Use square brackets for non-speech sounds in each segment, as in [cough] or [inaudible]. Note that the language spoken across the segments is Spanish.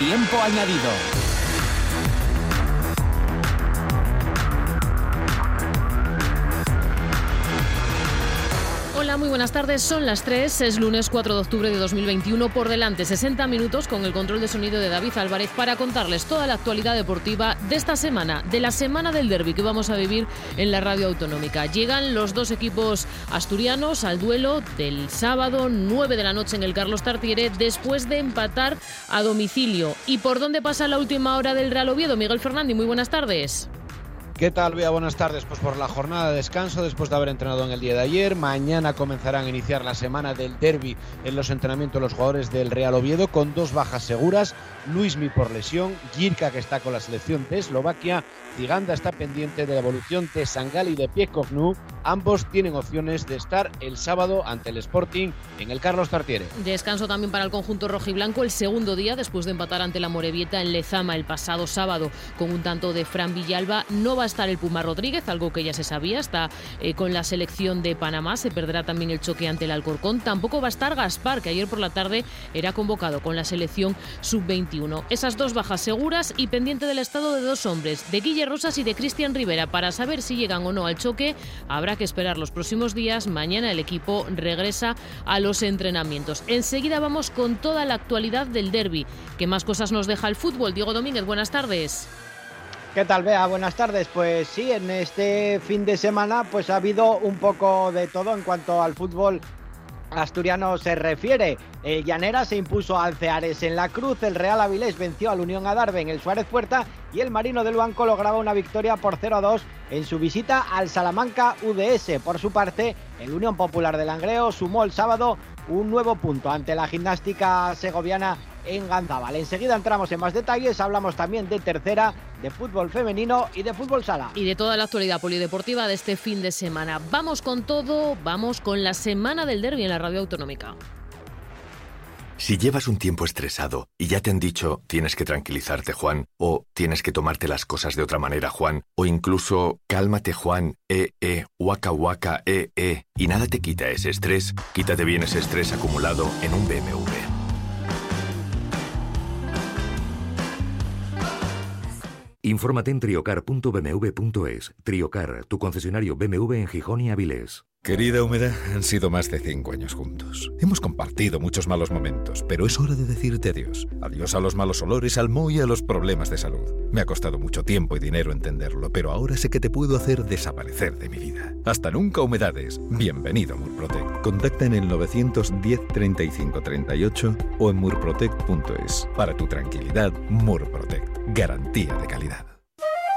Tiempo añadido. Hola, muy buenas tardes. Son las 3. Es lunes 4 de octubre de 2021. Por delante, 60 minutos con el control de sonido de David Álvarez para contarles toda la actualidad deportiva de esta semana, de la semana del derby que vamos a vivir en la radio autonómica. Llegan los dos equipos asturianos al duelo del sábado 9 de la noche en el Carlos Tartiere después de empatar a domicilio. ¿Y por dónde pasa la última hora del Real Oviedo? Miguel Fernández, muy buenas tardes. ¿Qué tal, Bea? Buenas tardes. Pues por la jornada de descanso, después de haber entrenado en el día de ayer, mañana comenzarán a iniciar la semana del derby en los entrenamientos los jugadores del Real Oviedo con dos bajas seguras. Luismi por lesión, Girka que está con la selección de Eslovaquia, Ziganda está pendiente de la evolución de Sangal y de Piekognu. Ambos tienen opciones de estar el sábado ante el Sporting en el Carlos Tartiere. Descanso también para el conjunto rojiblanco el segundo día después de empatar ante la Morevieta en Lezama el pasado sábado con un tanto de Fran Villalba. No va a estar el Puma Rodríguez, algo que ya se sabía, está eh, con la selección de Panamá, se perderá también el choque ante el Alcorcón. Tampoco va a estar Gaspar, que ayer por la tarde era convocado con la selección sub-21. Esas dos bajas seguras y pendiente del estado de dos hombres, de Guille Rosas y de Cristian Rivera, para saber si llegan o no al choque. Habrá que esperar los próximos días. Mañana el equipo regresa a los entrenamientos. Enseguida vamos con toda la actualidad del derby. ¿Qué más cosas nos deja el fútbol? Diego Domínguez, buenas tardes. ¿Qué tal, Bea? Buenas tardes. Pues sí, en este fin de semana pues ha habido un poco de todo en cuanto al fútbol asturiano se refiere. El Llanera se impuso al Ceares en la Cruz, el Real Avilés venció al Unión Adarve en el Suárez Puerta y el Marino del Banco lograba una victoria por 0-2 en su visita al Salamanca UDS. Por su parte, el Unión Popular de Langreo sumó el sábado un nuevo punto ante la gimnástica segoviana en Ganzábal. Enseguida entramos en más detalles, hablamos también de tercera, de fútbol femenino y de fútbol sala. Y de toda la actualidad polideportiva de este fin de semana. Vamos con todo, vamos con la semana del derby en la radio autonómica. Si llevas un tiempo estresado y ya te han dicho tienes que tranquilizarte Juan, o tienes que tomarte las cosas de otra manera Juan, o incluso cálmate Juan, eh, eh, waka waka, eh, eh, y nada te quita ese estrés, quítate bien ese estrés acumulado en un BMW. Infórmate en triocar.bmw.es. Triocar, tu concesionario BMW en Gijón y Avilés. Querida Humedad, han sido más de cinco años juntos. Hemos compartido muchos malos momentos, pero es hora de decirte adiós. Adiós a los malos olores, al moho y a los problemas de salud. Me ha costado mucho tiempo y dinero entenderlo, pero ahora sé que te puedo hacer desaparecer de mi vida. Hasta nunca, Humedades. Bienvenido a Murprotect. Contacta en el 910 35 38 o en murprotect.es. Para tu tranquilidad, Murprotect. Garantía de calidad.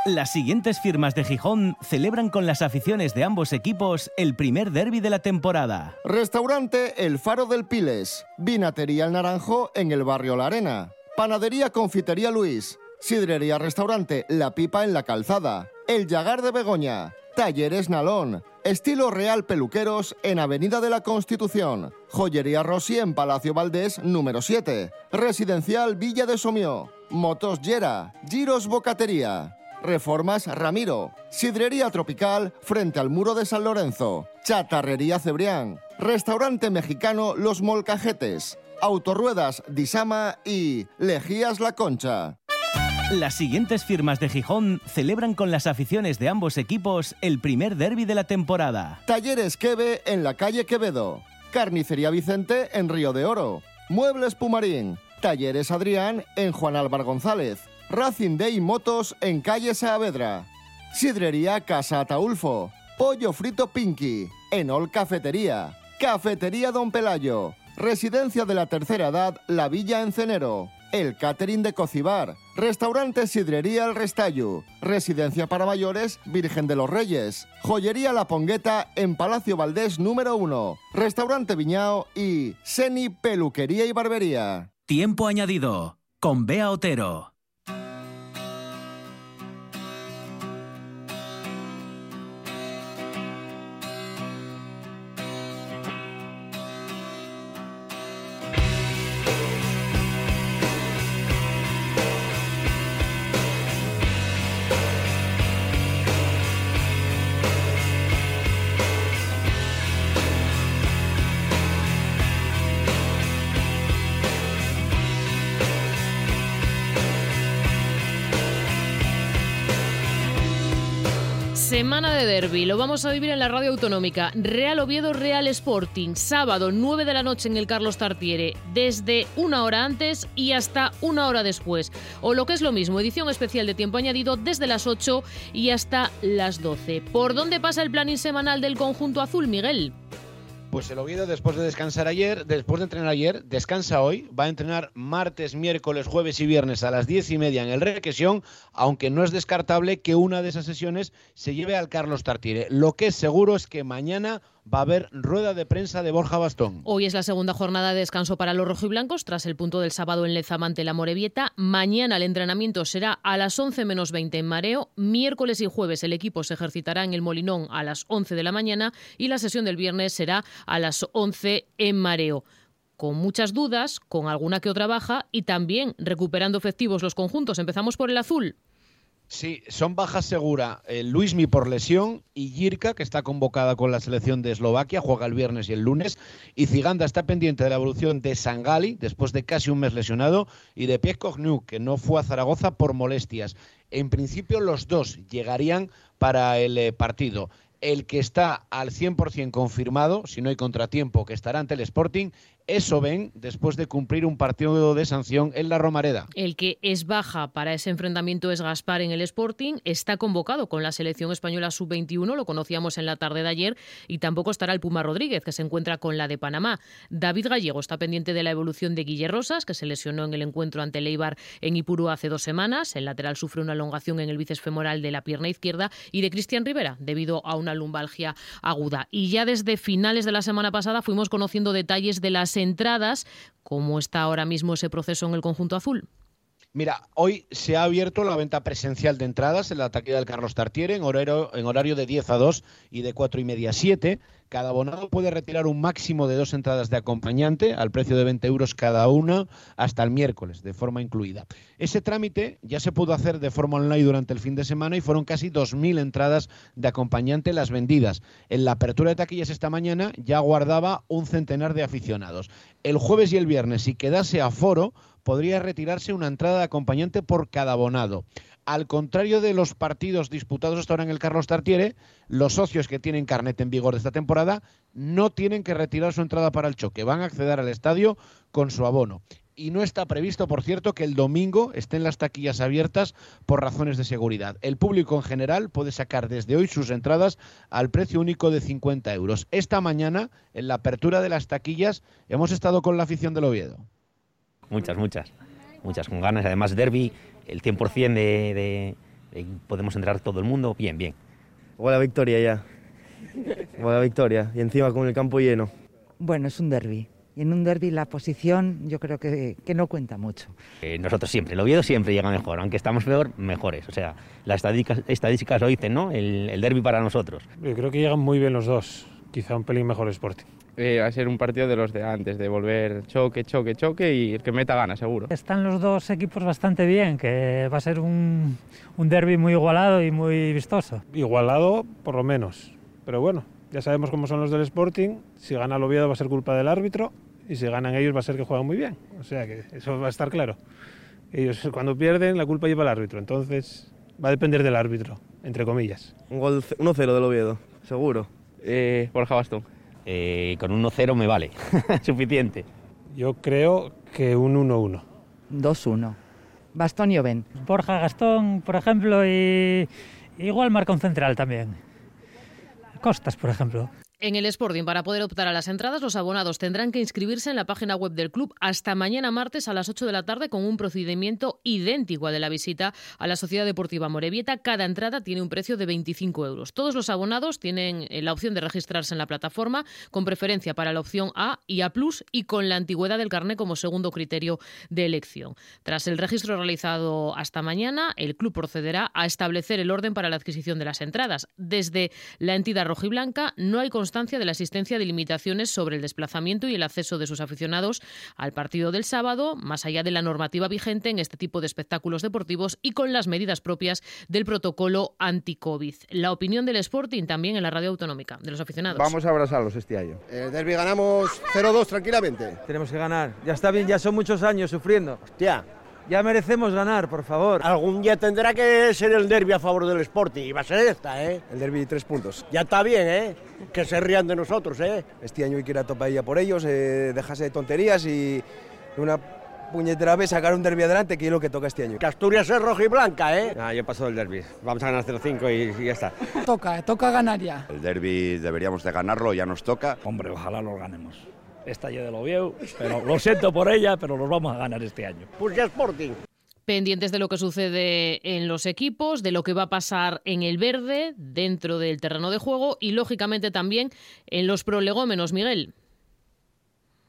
Las siguientes firmas de Gijón celebran con las aficiones de ambos equipos el primer derby de la temporada. Restaurante El Faro del Piles, Vinatería El Naranjo en el barrio La Arena, Panadería Confitería Luis, Sidrería Restaurante La Pipa en la Calzada, El Yagar de Begoña, Talleres Nalón, Estilo Real Peluqueros en Avenida de la Constitución, Joyería Rossi en Palacio Valdés número 7, Residencial Villa de Somió, Motos Yera, Giros Bocatería. Reformas Ramiro, Sidrería Tropical frente al muro de San Lorenzo, Chatarrería Cebrián, Restaurante Mexicano Los Molcajetes, Autorruedas Disama y Lejías La Concha. Las siguientes firmas de Gijón celebran con las aficiones de ambos equipos el primer derby de la temporada. Talleres Queve en la calle Quevedo, Carnicería Vicente en Río de Oro, Muebles Pumarín, Talleres Adrián en Juan Álvar González, Racing Day Motos en calle Saavedra. Sidrería Casa Ataulfo. Pollo frito Pinky. Enol Cafetería. Cafetería Don Pelayo. Residencia de la tercera edad La Villa Encenero. El Catering de Cocibar. Restaurante Sidrería El Restallo. Residencia para mayores Virgen de los Reyes. Joyería La Pongueta en Palacio Valdés número 1. Restaurante Viñao y Seni Peluquería y Barbería. Tiempo añadido con Bea Otero. Semana de derby, lo vamos a vivir en la radio autonómica. Real Oviedo, Real Sporting, sábado 9 de la noche en el Carlos Tartiere, desde una hora antes y hasta una hora después. O lo que es lo mismo, edición especial de tiempo añadido desde las 8 y hasta las 12. ¿Por dónde pasa el planning semanal del conjunto azul, Miguel? Pues el Oviedo, después de descansar ayer, después de entrenar ayer, descansa hoy. Va a entrenar martes, miércoles, jueves y viernes a las diez y media en el Requesión, aunque no es descartable que una de esas sesiones se lleve al Carlos Tartiere. Lo que es seguro es que mañana va a haber rueda de prensa de Borja Bastón. Hoy es la segunda jornada de descanso para los rojiblancos tras el punto del sábado en Lezamante la Morevieta. Mañana el entrenamiento será a las 11 menos 20 en Mareo. Miércoles y jueves el equipo se ejercitará en el Molinón a las 11 de la mañana y la sesión del viernes será a las 11 en Mareo con muchas dudas, con alguna que otra baja y también recuperando efectivos los conjuntos. Empezamos por el azul. Sí, son bajas segura eh, Luismi por lesión y Jirka, que está convocada con la selección de Eslovaquia, juega el viernes y el lunes. Y Ziganda está pendiente de la evolución de Sangali, después de casi un mes lesionado, y de Piekognu, que no fue a Zaragoza por molestias. En principio, los dos llegarían para el eh, partido el que está al 100% confirmado, si no hay contratiempo, que estará ante el Sporting, eso ven después de cumplir un partido de sanción en la Romareda. El que es baja para ese enfrentamiento es Gaspar en el Sporting. Está convocado con la selección española sub-21, lo conocíamos en la tarde de ayer, y tampoco estará el Puma Rodríguez, que se encuentra con la de Panamá. David Gallego está pendiente de la evolución de Guille Rosas, que se lesionó en el encuentro ante Leibar en Ipurú hace dos semanas. El lateral sufre una elongación en el bíceps femoral de la pierna izquierda. Y de Cristian Rivera, debido a una lumbalgia aguda. Y ya desde finales de la semana pasada fuimos conociendo detalles de las entradas. ¿Cómo está ahora mismo ese proceso en el conjunto azul? Mira, hoy se ha abierto la venta presencial de entradas en la taquilla del Carlos Tartiere en horario, en horario de 10 a 2 y de 4 y media a 7. Cada abonado puede retirar un máximo de dos entradas de acompañante al precio de 20 euros cada una hasta el miércoles, de forma incluida. Ese trámite ya se pudo hacer de forma online durante el fin de semana y fueron casi 2.000 entradas de acompañante las vendidas. En la apertura de taquillas esta mañana ya guardaba un centenar de aficionados. El jueves y el viernes, si quedase a foro, podría retirarse una entrada de acompañante por cada abonado. Al contrario de los partidos disputados hasta ahora en el Carlos Tartiere, los socios que tienen carnet en vigor de esta temporada no tienen que retirar su entrada para el choque, van a acceder al estadio con su abono. Y no está previsto, por cierto, que el domingo estén las taquillas abiertas por razones de seguridad. El público en general puede sacar desde hoy sus entradas al precio único de 50 euros. Esta mañana, en la apertura de las taquillas, hemos estado con la afición del Oviedo. Muchas, muchas. Muchas con ganas. Además, derby, el 100% de, de, podemos entrar todo el mundo. Bien, bien. Buena victoria ya. Buena victoria. Y encima con el campo lleno. Bueno, es un derby. Y en un derby la posición yo creo que, que no cuenta mucho. Eh, nosotros siempre, el Oviedo siempre llega mejor, aunque estamos peor, mejores. O sea, las estadísticas, estadísticas lo dicen, ¿no? El, el derby para nosotros. Yo creo que llegan muy bien los dos, quizá un pelín mejor Sporting. Eh, va a ser un partido de los de antes, de volver choque, choque, choque y el que meta gana, seguro. Están los dos equipos bastante bien, que va a ser un, un derby muy igualado y muy vistoso. Igualado, por lo menos. Pero bueno, ya sabemos cómo son los del Sporting. Si gana el Oviedo va a ser culpa del árbitro y si ganan ellos va a ser que juegan muy bien. O sea que eso va a estar claro. Ellos cuando pierden la culpa lleva el árbitro. Entonces va a depender del árbitro, entre comillas. Un gol 1-0 del Oviedo, seguro. Eh, Borja Bastón. Eh, con 1-0 me vale, [laughs] suficiente. Yo creo que un 1-1. 2-1. Bastón y Oven. Borja Gastón, por ejemplo, y igual marca un central también. Costas, por ejemplo. En el Sporting, para poder optar a las entradas, los abonados tendrán que inscribirse en la página web del club hasta mañana martes a las 8 de la tarde con un procedimiento idéntico al de la visita a la Sociedad Deportiva Morevieta. Cada entrada tiene un precio de 25 euros. Todos los abonados tienen eh, la opción de registrarse en la plataforma, con preferencia para la opción A y A y con la antigüedad del carné como segundo criterio de elección. Tras el registro realizado hasta mañana, el club procederá a establecer el orden para la adquisición de las entradas. Desde la entidad rojiblanca no hay constancia de la existencia de limitaciones sobre el desplazamiento y el acceso de sus aficionados al partido del sábado, más allá de la normativa vigente en este tipo de espectáculos deportivos y con las medidas propias del protocolo anti-COVID. La opinión del Sporting también en la radio autonómica, de los aficionados. Vamos a abrazarlos este año. El derby ganamos 0-2 tranquilamente. Tenemos que ganar. Ya está bien, ya son muchos años sufriendo. Hostia, Ya merecemos ganar, por favor. Algún día tendrá que ser el derby a favor del Sporting y va a ser esta, ¿eh? El derby tres puntos. Ya está bien, ¿eh? Que se rían de nosotros, ¿eh? Este año hay que ir a topadilla por ellos, eh, dejarse de tonterías y una puñetera vez sacar un derby adelante, que es lo que toca este año. Que Asturias es roja y blanca, ¿eh? Ah, yo paso del derby. Vamos a ganar 0-5 y, y ya está. Toca, toca ganar ya. El derby deberíamos de ganarlo, ya nos toca. Hombre, ojalá lo ganemos. Esta ya de lo veo, pero lo siento por ella, pero los vamos a ganar este año. Pues ya Sporting. pendientes de lo que sucede en los equipos, de lo que va a pasar en el verde, dentro del terreno de juego y, lógicamente, también en los prolegómenos, Miguel.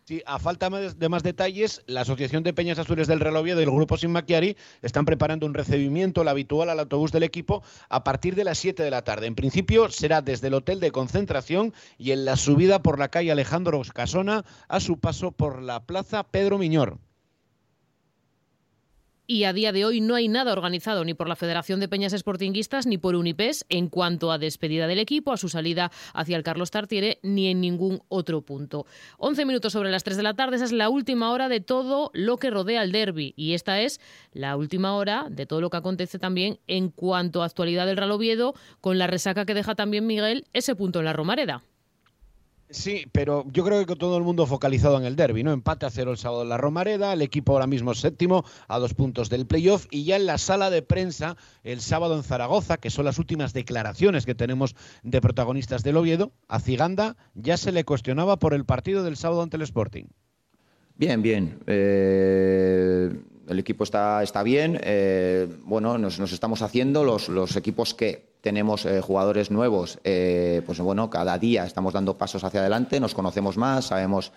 Sí, a falta de más detalles, la Asociación de Peñas Azules del Real Oviedo y el Grupo Sin Macchiari están preparando un recibimiento, el habitual al autobús del equipo, a partir de las 7 de la tarde. En principio será desde el hotel de concentración y en la subida por la calle Alejandro Casona a su paso por la plaza Pedro Miñor y a día de hoy no hay nada organizado ni por la Federación de Peñas Sportinguistas ni por Unipes en cuanto a despedida del equipo, a su salida hacia el Carlos Tartiere, ni en ningún otro punto. 11 minutos sobre las 3 de la tarde, esa es la última hora de todo lo que rodea el derby y esta es la última hora de todo lo que acontece también en cuanto a actualidad del Real Oviedo, con la resaca que deja también Miguel ese punto en la Romareda. Sí, pero yo creo que todo el mundo focalizado en el derby, ¿no? Empate a cero el sábado en la Romareda, el equipo ahora mismo séptimo a dos puntos del playoff y ya en la sala de prensa el sábado en Zaragoza, que son las últimas declaraciones que tenemos de protagonistas del Oviedo, a Ciganda ya se le cuestionaba por el partido del sábado ante el Sporting. Bien, bien. Eh, el equipo está, está bien. Eh, bueno, nos, estamos haciendo los, los equipos que tenemos eh, jugadores nuevos, eh, pues bueno, cada día estamos dando pasos hacia adelante, nos conocemos más, sabemos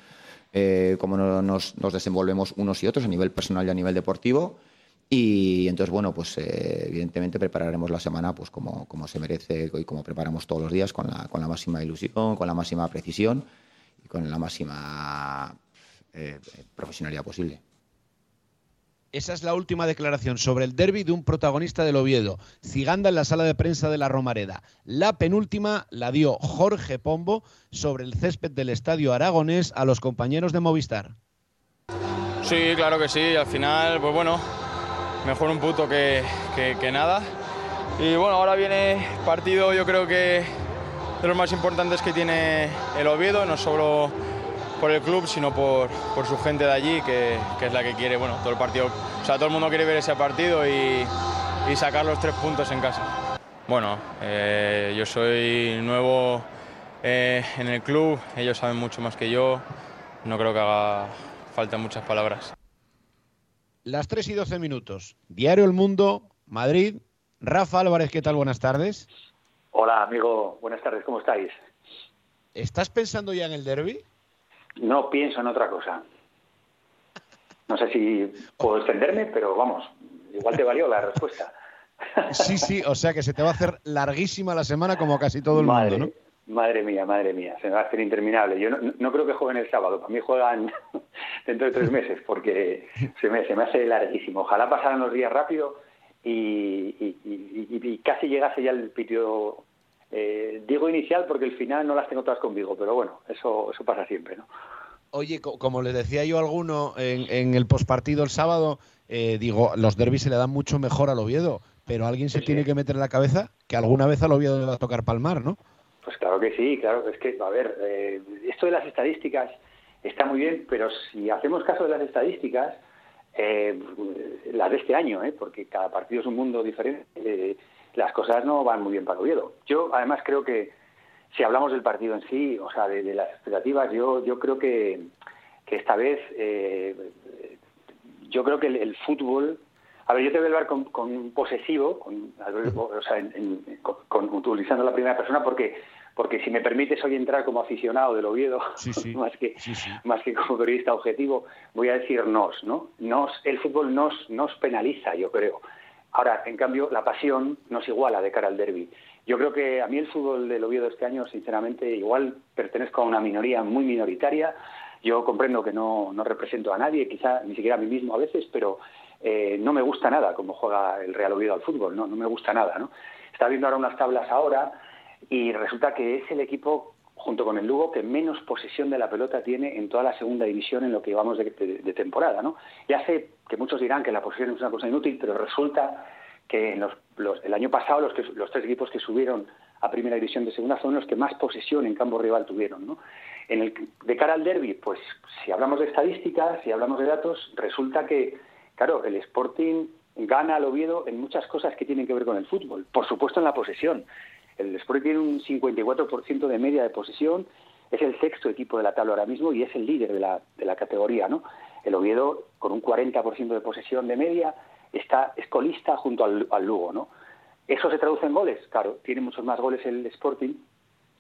cómo nos, nos, desenvolvemos unos y otros a nivel personal y a nivel deportivo. Y entonces, bueno, pues evidentemente prepararemos la semana pues como, como se merece y como preparamos todos los días, con la, con la máxima ilusión, con la máxima precisión y con la máxima profesionalidad posible. Esa es la última declaración sobre el derby de un protagonista del Oviedo, Ciganda en la sala de prensa de la Romareda. La penúltima la dio Jorge Pombo sobre el césped del Estadio Aragonés a los compañeros de Movistar. Sí, claro que sí. Al final, pues bueno, mejor un puto que, que, nada. Y bueno, ahora viene partido, yo creo que de los más importantes que tiene el Oviedo, no solo por el club, sino por, por su gente de allí, que, que, es la que quiere, bueno, todo el partido, o sea, todo el mundo quiere ver ese partido y, y sacar los tres puntos en casa. Bueno, eh, yo soy nuevo eh, en el club, ellos saben mucho más que yo, no creo que haga falta muchas palabras. Las 3 y 12 minutos, Diario El Mundo, Madrid, Rafa Álvarez, ¿qué tal? Buenas tardes. Hola, amigo, buenas tardes, ¿cómo estáis? ¿Estás pensando ya en el derby? No pienso en otra cosa. No sé si puedo extenderme, pero vamos, igual te valió la respuesta. Sí, sí, o sea que se te va a hacer larguísima la semana como casi todo el madre, mundo, ¿no? Madre mía, madre mía, se me va a hacer interminable. Yo no, no creo que jueguen el sábado, para mí juegan [laughs] dentro de tres meses, porque se me, se me hace larguísimo. Ojalá pasaran los días rápido y, y, y, y casi llegase ya el pitio eh, digo inicial porque el final no las tengo todas conmigo, pero bueno, eso, eso pasa siempre, ¿no? Oye, como les decía yo a alguno en, en el pospartido el sábado, eh, digo, los derbis se le dan mucho mejor al Oviedo, pero alguien se sí, tiene que meter en la cabeza que alguna vez al Oviedo le va a tocar palmar, ¿no? Pues claro que sí, claro, es que, a ver, eh, esto de las estadísticas está muy bien, pero si hacemos caso de las estadísticas, eh, las de este año, ¿eh? porque cada partido es un mundo diferente, eh, las cosas no van muy bien para Oviedo. Yo, además, creo que si hablamos del partido en sí, o sea, de, de las expectativas, yo, yo creo que, que esta vez, eh, yo creo que el, el, fútbol. A ver, yo te voy a hablar con, con posesivo, con, o sea, en, en, con, con, utilizando la primera persona, porque porque si me permites hoy entrar como aficionado del Oviedo, sí, sí. [laughs] más, que, sí, más que como periodista objetivo, voy a decir nos, ¿no? Nos, el fútbol nos, nos penaliza, yo creo. Ahora, en cambio, la pasión nos iguala de cara al derby. Yo creo que a mí el fútbol del Oviedo este año, sinceramente, igual pertenezco a una minoría muy minoritaria. Yo comprendo que no, no represento a nadie, quizá ni siquiera a mí mismo a veces, pero eh, no me gusta nada cómo juega el Real Oviedo al fútbol, no, no me gusta nada. ¿no? Está viendo ahora unas tablas ahora y resulta que es el equipo junto con el Lugo, que menos posesión de la pelota tiene en toda la segunda división en lo que llevamos de, de temporada. ¿no? Ya sé que muchos dirán que la posesión es una cosa inútil, pero resulta que en los, el año pasado los, que, los tres equipos que subieron a primera división de segunda son los que más posesión en campo rival tuvieron. ¿no? En el, de cara al derby, pues si hablamos de estadísticas, si hablamos de datos, resulta que, claro, el Sporting gana al Oviedo en muchas cosas que tienen que ver con el fútbol. Por supuesto en la posesión. El Sporting tiene un 54% de media de posesión, es el sexto equipo de la tabla ahora mismo y es el líder de la, de la categoría. ¿no? El Oviedo, con un 40% de posesión de media, está escolista junto al, Lugo. ¿no? ¿Eso se traduce en goles? Claro, tiene muchos más goles el Sporting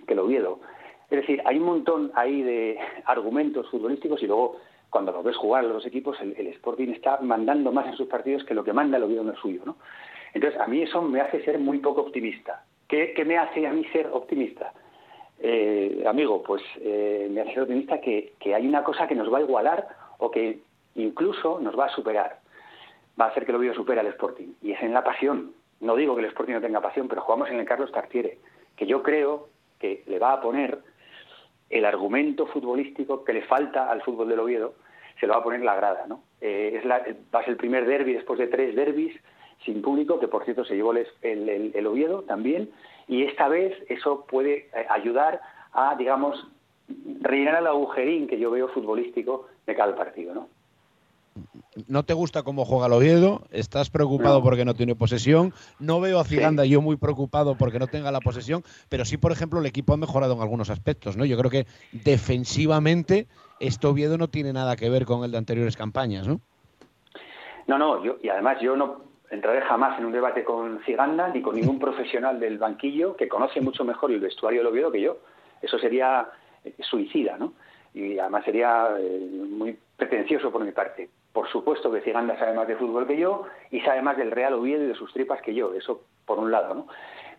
que el Oviedo. Es decir, hay un montón ahí de [laughs] argumentos futbolísticos y luego cuando lo ves jugar los equipos, el, Sporting está mandando más en sus partidos que lo que manda el Oviedo en el suyo. ¿no? Entonces, a mí eso me hace ser muy poco optimista. ¿Qué, me hace a mí ser optimista? Eh, amigo, pues eh, me hace optimista que, que hay una cosa que nos va a igualar o que incluso nos va a superar. Va a hacer que el Oviedo supera al Sporting. Y es en la pasión. No digo que el Sporting no tenga pasión, pero jugamos en el Carlos Tartiere, que yo creo que le va a poner el argumento futbolístico que le falta al fútbol del Oviedo, se lo va a poner la grada. ¿no? Eh, es la, va a ser el primer derby después de tres derbis sin público, que por cierto se llevó el Oviedo también, y esta vez eso puede eh, ayudar a, digamos, rellenar el agujerín que yo veo futbolístico de cada partido. ¿no? no te gusta cómo juega el Oviedo, estás preocupado porque no tiene posesión, no veo a Ciganda yo muy preocupado porque no tenga la posesión, pero sí, por ejemplo, el equipo ha mejorado en algunos aspectos, ¿no? Yo creo que defensivamente este Oviedo no tiene nada que ver con el de anteriores campañas, ¿no? No, no, yo, y además yo no entraré jamás en un debate con Ciganda ni con ningún [laughs] profesional del banquillo que conoce mucho mejor el vestuario del Oviedo que yo. Eso sería eh, suicida, ¿no? Y además sería eh, muy pretencioso por mi parte. Por supuesto que Ciganda sabe más de fútbol que yo y sabe más del Real Oviedo y de sus tripas que yo, eso por un lado, ¿no?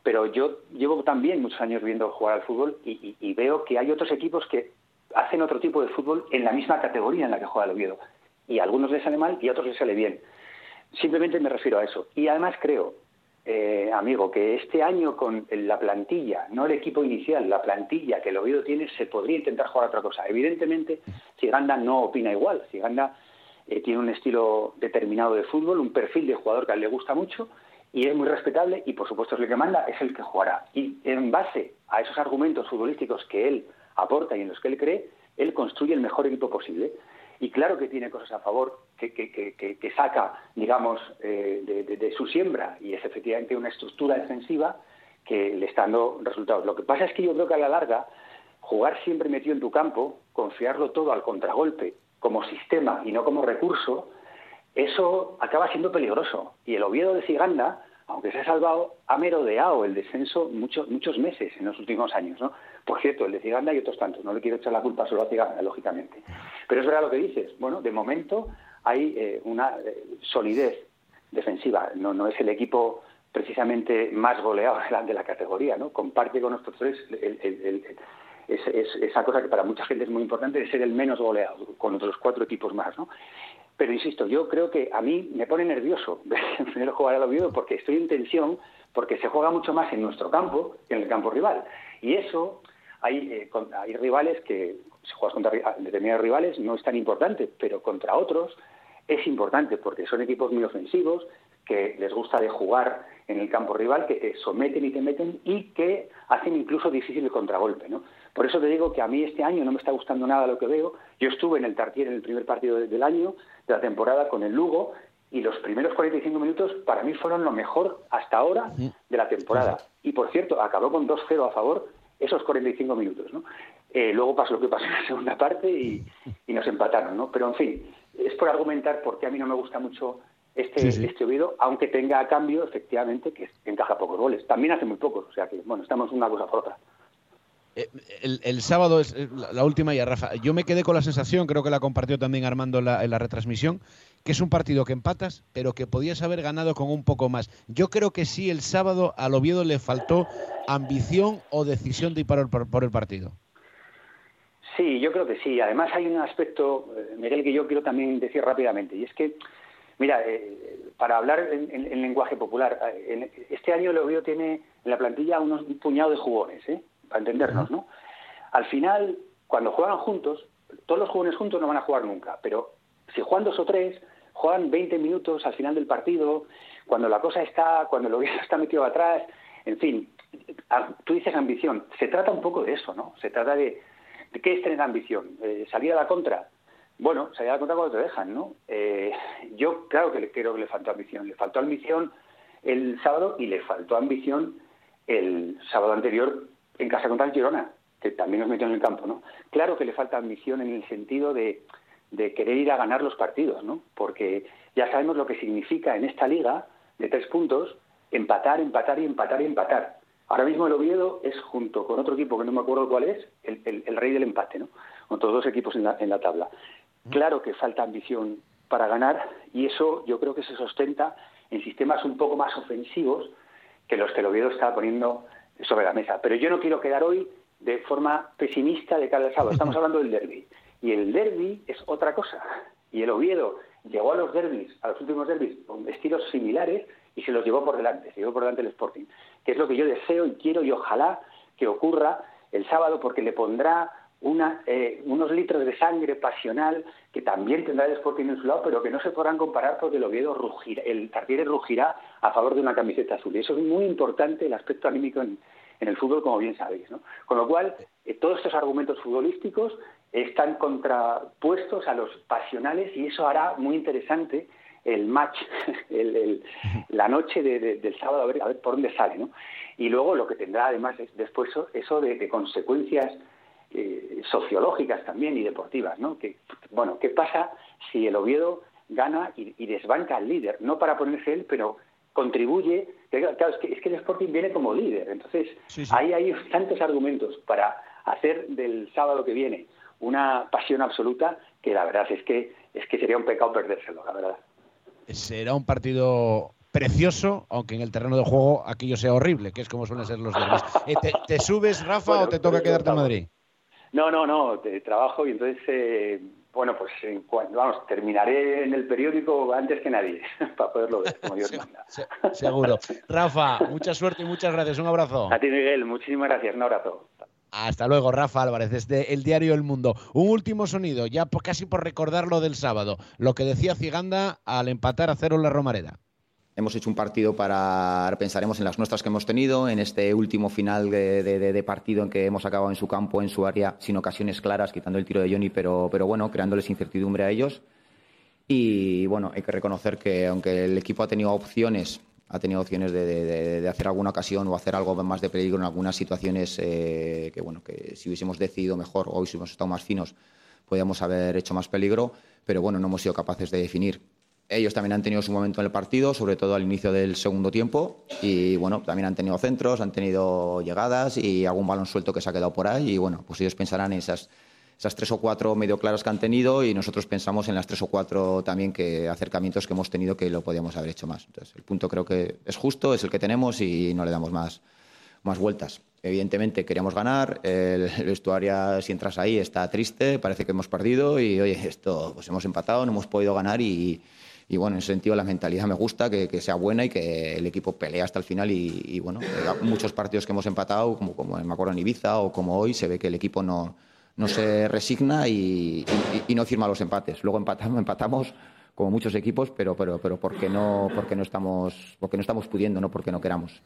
Pero yo llevo también muchos años viendo jugar al fútbol y, veo que hay otros equipos que hacen otro tipo de fútbol en la misma categoría en la que juega el Oviedo. Y a algunos les sale mal y a otros les sale bien. Simplemente me refiero a eso. Y además creo, eh, amigo, que este año con la plantilla, no el equipo inicial, la plantilla que el Oviedo tiene, se podría intentar jugar otra cosa. Evidentemente, Ciganda no opina igual. Ciganda eh, tiene un estilo determinado de fútbol, un perfil de jugador que a él le gusta mucho y es muy respetable y por supuesto es el que manda, es el que jugará. Y en base a esos argumentos futbolísticos que él aporta y en los que él cree, él construye el mejor equipo posible. Y claro que tiene cosas a favor que, que, que, saca, digamos, eh, de, de, su siembra y es efectivamente una estructura defensiva que le está dando resultados. Lo que pasa es que yo creo que a la larga, jugar siempre metido en tu campo, confiarlo todo al contragolpe como sistema y no como recurso, eso acaba siendo peligroso. Y el Oviedo de Ciganda, aunque se ha salvado, ha merodeado el descenso muchos, muchos meses en los últimos años. ¿no? Por cierto, el de Ciganda y otros tantos. No le quiero echar la culpa solo a Ciganda, lógicamente. Pero es verdad lo que dices. Bueno, de momento hay eh, una eh, solidez defensiva. No, no es el equipo precisamente más goleado de la, categoría. ¿no? Comparte con nosotros tres esa cosa que para mucha gente es muy importante de ser el menos goleado con otros cuatro equipos más, ¿no? Pero insisto, yo creo que a mí me pone nervioso [laughs] ver jugar al Oviedo porque estoy en tensión, porque se juega mucho más en nuestro campo que en el campo rival. Y eso, hay, eh, hay rivales que, si juegas contra determinados rivales, no es tan importante, pero contra otros es importante porque son equipos muy ofensivos, que les gusta de jugar en el campo rival, que te someten y te meten y que hacen incluso difícil el contragolpe. ¿no? Por eso te digo que a mí este año no me está gustando nada lo que veo. Yo estuve en el Tartier en el primer partido del año, de la temporada, con el Lugo, y los primeros 45 minutos para mí fueron lo mejor hasta ahora de la temporada. Y por cierto, acabó con 2-0 a favor esos 45 minutos. ¿no? Eh, luego pasó lo que pasó en la segunda parte y, y, nos empataron. ¿no? Pero en fin, es por argumentar por qué a mí no me gusta mucho este, este Oviedo, aunque tenga a cambio, efectivamente, que encaja pocos goles. También hace muy pocos, o sea que, bueno, estamos una cosa por otra. Eh, el, sábado es la última ya, Rafa. Yo me quedé con la sensación, creo que la compartió también Armando en la, retransmisión, que es un partido que empatas, pero que podías haber ganado con un poco más. Yo creo que sí, el sábado al Oviedo le faltó ambición o decisión de ir por, por el partido. Sí, yo creo que sí. Además hay un aspecto, eh, Miguel, que yo quiero también decir rápidamente, y es que Mira, eh, para hablar en, lenguaje popular, eh, este año el Oviedo tiene en la plantilla unos, un puñado de jugones, ¿eh? Para entendernos, ¿no? al final, cuando juegan juntos, todos los jóvenes juntos no van a jugar nunca, pero si juegan dos o tres, juegan 20 minutos al final del partido, cuando la cosa está, cuando el gobierno [laughs] está metido atrás, en fin, tú dices ambición, se trata un poco de eso, ¿no? Se trata de, ¿de qué es tener ambición? Eh, ¿Salir a la contra? Bueno, salir a la contra cuando te dejan, ¿no? Eh, yo claro que creo que le faltó ambición, le faltó ambición el sábado y le faltó ambición el sábado anterior en casa contra el Girona, que también nos metió en el campo, ¿no? Claro que le falta ambición en el sentido de, de querer ir a ganar los partidos, ¿no? Porque ya sabemos lo que significa en esta liga de tres puntos empatar, empatar y empatar y empatar. Ahora mismo el Oviedo es, junto con otro equipo que no me acuerdo cuál es, el, el, rey del empate, ¿no? Con todos dos equipos en la, en la tabla. Claro que falta ambición para ganar y eso yo creo que se sustenta en sistemas un poco más ofensivos que los que el Oviedo está poniendo sobre la mesa. Pero yo no quiero quedar hoy de forma pesimista de cada sábado. Estamos [laughs] hablando del derby. Y el derby es otra cosa. Y el Oviedo llegó a los derbis, a los últimos derbis, con estilos similares y se los llevó por delante, se llevó por delante el Sporting. Que es lo que yo deseo y quiero y ojalá que ocurra el sábado porque le pondrá una, eh, unos litros de sangre pasional que también tendrá el Sporting en su lado, pero que no se podrán comparar porque el Oviedo rugirá, el Tartiere rugirá a favor de una camiseta azul. Y eso es muy importante, el aspecto anímico en, el fútbol, como bien sabéis. ¿no? Con lo cual, eh, todos estos argumentos futbolísticos están contrapuestos a los pasionales y eso hará muy interesante el match, [laughs] la noche del sábado, a ver, a ver por dónde sale. ¿no? Y luego lo que tendrá además es después eso de, consecuencias eh, sociológicas también y deportivas. ¿no? Que, bueno, ¿qué pasa si el Oviedo gana y, desbanca al líder? No para ponerse él, pero contribuye. Claro, es que, es que el Sporting viene como líder. Entonces, ahí hay tantos argumentos para hacer del sábado que viene una pasión absoluta que la verdad es que es que sería un pecado perdérselo, la verdad. Será un partido precioso, aunque en el terreno de juego aquello sea horrible, que es como suelen ser los [laughs] derbis. Eh, ¿te, subes, Rafa, o te toca quedarte en Madrid? No, no, no, te trabajo y entonces, eh, bueno, pues vamos, terminaré en el periódico antes que nadie, [laughs] para poderlo ver, como Dios manda. Seguro. Rafa, [laughs] mucha suerte y muchas gracias. Un abrazo. A ti, Miguel, muchísimas gracias. Un abrazo. Hasta luego, Rafa Álvarez, desde el diario El Mundo. Un último sonido, ya casi por recordar lo del sábado, lo que decía Ciganda al empatar a cero la Romareda. Hemos hecho un partido para, pensaremos en las nuestras que hemos tenido, en este último final de, partido en que hemos acabado en su campo, en su área, sin ocasiones claras, quitando el tiro de Johnny, pero, pero bueno, creándoles incertidumbre a ellos. Y bueno, hay que reconocer que aunque el equipo ha tenido opciones ha tenido opciones de, hacer alguna ocasión o hacer algo más de peligro en algunas situaciones eh, que, bueno, que si hubiésemos decidido mejor o hubiésemos estado más finos, podíamos haber hecho más peligro, pero bueno, no hemos sido capaces de definir. Ellos también han tenido su momento en el partido, sobre todo al inicio del segundo tiempo, y bueno, también han tenido centros, han tenido llegadas y algún balón suelto que se ha quedado por ahí, y bueno, pues ellos pensarán en esas esas tres o cuatro medio claras que han tenido y nosotros pensamos en las tres o cuatro también que acercamientos que hemos tenido que lo podíamos haber hecho más. Entonces, el punto creo que es justo, es el que tenemos y no le damos más, más vueltas. Evidentemente queríamos ganar, el, [laughs] vestuario si entras ahí está triste, parece que hemos perdido y oye, esto pues hemos empatado, no hemos podido ganar y, y bueno, en ese sentido la mentalidad me gusta, que, que, sea buena y que el equipo pelee hasta el final y, y bueno, muchos partidos que hemos empatado, como, como me acuerdo en Ibiza o como hoy, se ve que el equipo no, no se resigna y, no firma los empates. Luego empatamos, empatamos como muchos equipos, pero, pero, pero porque no, porque no estamos, porque no estamos pudiendo, no porque no queramos.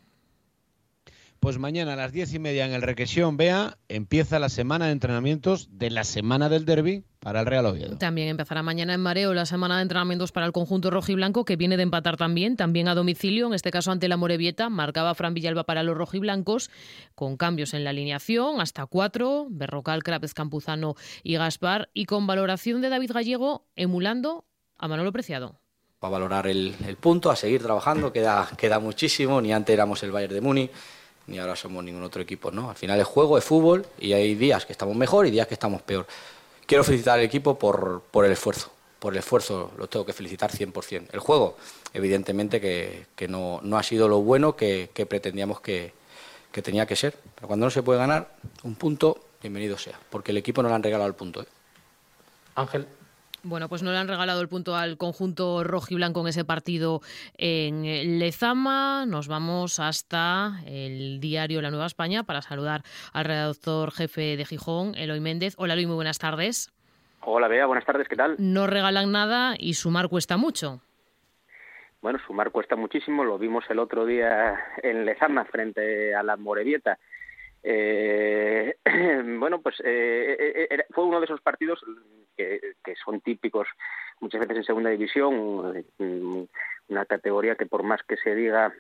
Pues mañana a las diez y media en el Requesión Vea empieza la semana de entrenamientos de la semana del derby para el Real Oviedo. También empezará mañana en Mareo la semana de entrenamientos para el conjunto rojiblanco que viene de empatar también, también a domicilio, en este caso ante la Morevieta. Marcaba Fran Villalba para los rojiblancos con cambios en la alineación, hasta cuatro, Berrocal, Crapez, Campuzano y Gaspar, y con valoración de David Gallego emulando a Manolo Preciado a valorar el, punto, a seguir trabajando, queda, queda muchísimo, ni antes éramos el Bayern de Múnich, ni ahora somos ningún otro equipo, ¿no? Al final es juego, es fútbol y hay días que estamos mejor y días que estamos peor. Quiero felicitar al equipo por, por el esfuerzo, por el esfuerzo lo tengo que felicitar 100%. El juego, evidentemente que, que no, no, ha sido lo bueno que, que pretendíamos que, que, tenía que ser, pero cuando no se puede ganar un punto, bienvenido sea, porque el equipo no le han regalado el punto. ¿eh? Ángel. Bueno, pues no le han regalado el punto al conjunto rojo y blanco en ese partido en Lezama. Nos vamos hasta el diario La Nueva España para saludar al redactor jefe de Gijón, Eloy Méndez. Hola, Eloy, muy buenas tardes. Hola, Bea, buenas tardes, ¿qué tal? No regalan nada y sumar cuesta mucho. Bueno, sumar cuesta muchísimo, lo vimos el otro día en Lezama frente a la Morevieta. Eh, [clears throat] bueno, pues eh, eh, eh fue uno de esos partidos que, son típicos muchas veces en segunda división, mm, una categoría que por más que se diga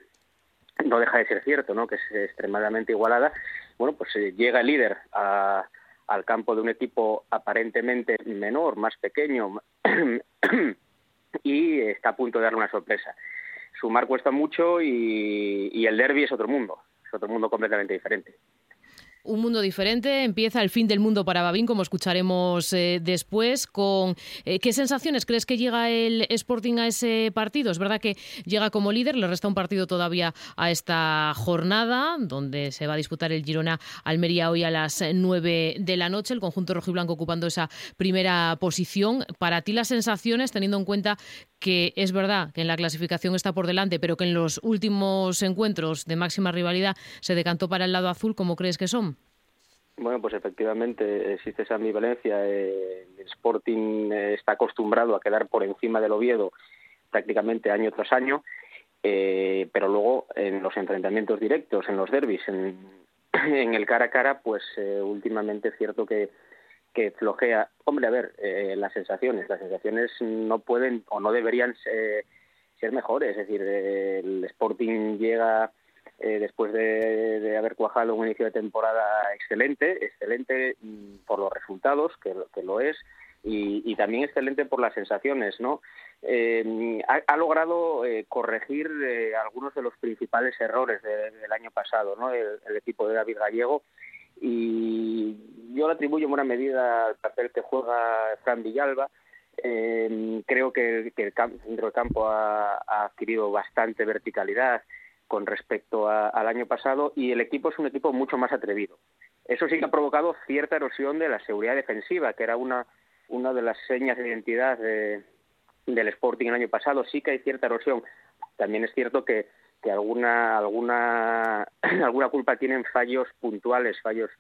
no deja de ser cierto, ¿no? que es extremadamente igualada. Bueno, pues llega el líder a, al campo de un equipo aparentemente menor, más pequeño, [clears throat] y está a punto de darle una sorpresa. Sumar cuesta mucho y, y el derby es otro mundo, es otro mundo completamente diferente. Un mundo diferente, empieza el fin del mundo para Babín, como escucharemos eh, después. Con eh, ¿Qué sensaciones crees que llega el Sporting a ese partido? Es verdad que llega como líder, le resta un partido todavía a esta jornada, donde se va a disputar el Girona Almería hoy a las 9 de la noche, el conjunto rojiblanco ocupando esa primera posición. Para ti las sensaciones, teniendo en cuenta que es verdad que en la clasificación está por delante, pero que en los últimos encuentros de máxima rivalidad se decantó para el lado azul, ¿cómo crees que son? Bueno, pues efectivamente existe esa ambivalencia. Eh, el Sporting eh, está acostumbrado a quedar por encima del Oviedo prácticamente año tras año, eh, pero luego en los enfrentamientos directos, en los derbis, en, [clears throat] en el cara a cara, pues últimamente es cierto que que flojea. Hombre, a ver, eh, las sensaciones, las sensaciones no pueden o no deberían ser, mejores. Es decir, el Sporting llega eh, después de, haber cuajado un inicio de temporada excelente, excelente mm, por los resultados, que, que lo es, y, también excelente por las sensaciones, ¿no? Eh, ha, logrado eh, corregir eh, algunos de los principales errores de, del año pasado, ¿no? El, equipo de David Gallego y yo le atribuyo en buena medida al papel que juega Fran Villalba. Eh, creo que, que el centro del campo ha, ha, adquirido bastante verticalidad con respecto a, al año pasado y el equipo es un equipo mucho más atrevido. Eso sí que ha provocado cierta erosión de la seguridad defensiva, que era una, una de las señas de identidad de, del Sporting el año pasado. Sí que hay cierta erosión. También es cierto que que alguna alguna [clears throat] alguna culpa tienen fallos puntuales, fallos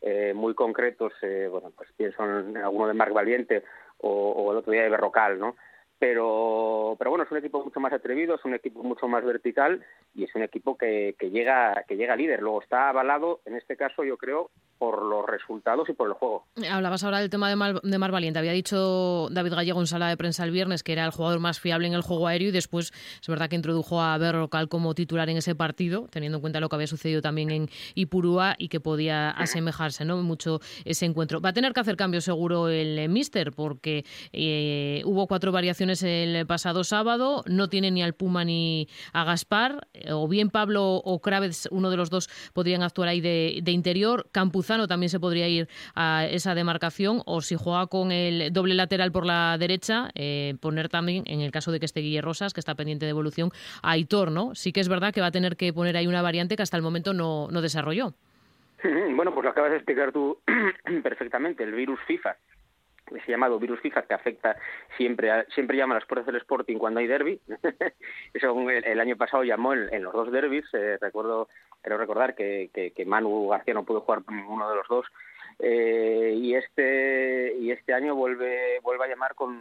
eh, muy concretos, eh, bueno, pues pienso en alguno de Marc Valiente o, o el otro día de Berrocal, ¿no? Pero pero bueno es un equipo mucho más atrevido es un equipo mucho más vertical y es un equipo que, que llega que llega líder luego está avalado en este caso yo creo por los resultados y por el juego. Hablabas ahora del tema de Mar, de Mar Valiente. Había dicho David Gallego en sala de prensa el viernes que era el jugador más fiable en el juego aéreo y después es verdad que introdujo a Berrocal como titular en ese partido, teniendo en cuenta lo que había sucedido también en Ipurúa y que podía asemejarse ¿no? mucho ese encuentro. Va a tener que hacer cambio seguro el Mister porque eh, hubo cuatro variaciones el pasado sábado, no tiene ni al Puma ni a Gaspar, o bien Pablo o Kravitz, uno de los dos podrían actuar ahí de, interior, Campuz también se podría ir a esa demarcación o si juega con el doble lateral por la derecha, eh, poner también, en el caso de que esté Guille Rosas, que está pendiente de evolución, a Aitor, ¿no? Sí que es verdad que va a tener que poner ahí una variante que hasta el momento no, no desarrolló. Bueno, pues lo acabas de explicar tú [clears throat] perfectamente, el virus FIFA ese llamado virus FIFA que afecta siempre a, siempre llama a las puertas del Sporting cuando hay derby. [laughs] El, año pasado llamó en, los dos derbis. Eh, recuerdo, quiero recordar que, que, Manu García no pudo jugar por ninguno de los dos. Eh, y este y este año vuelve vuelve a llamar con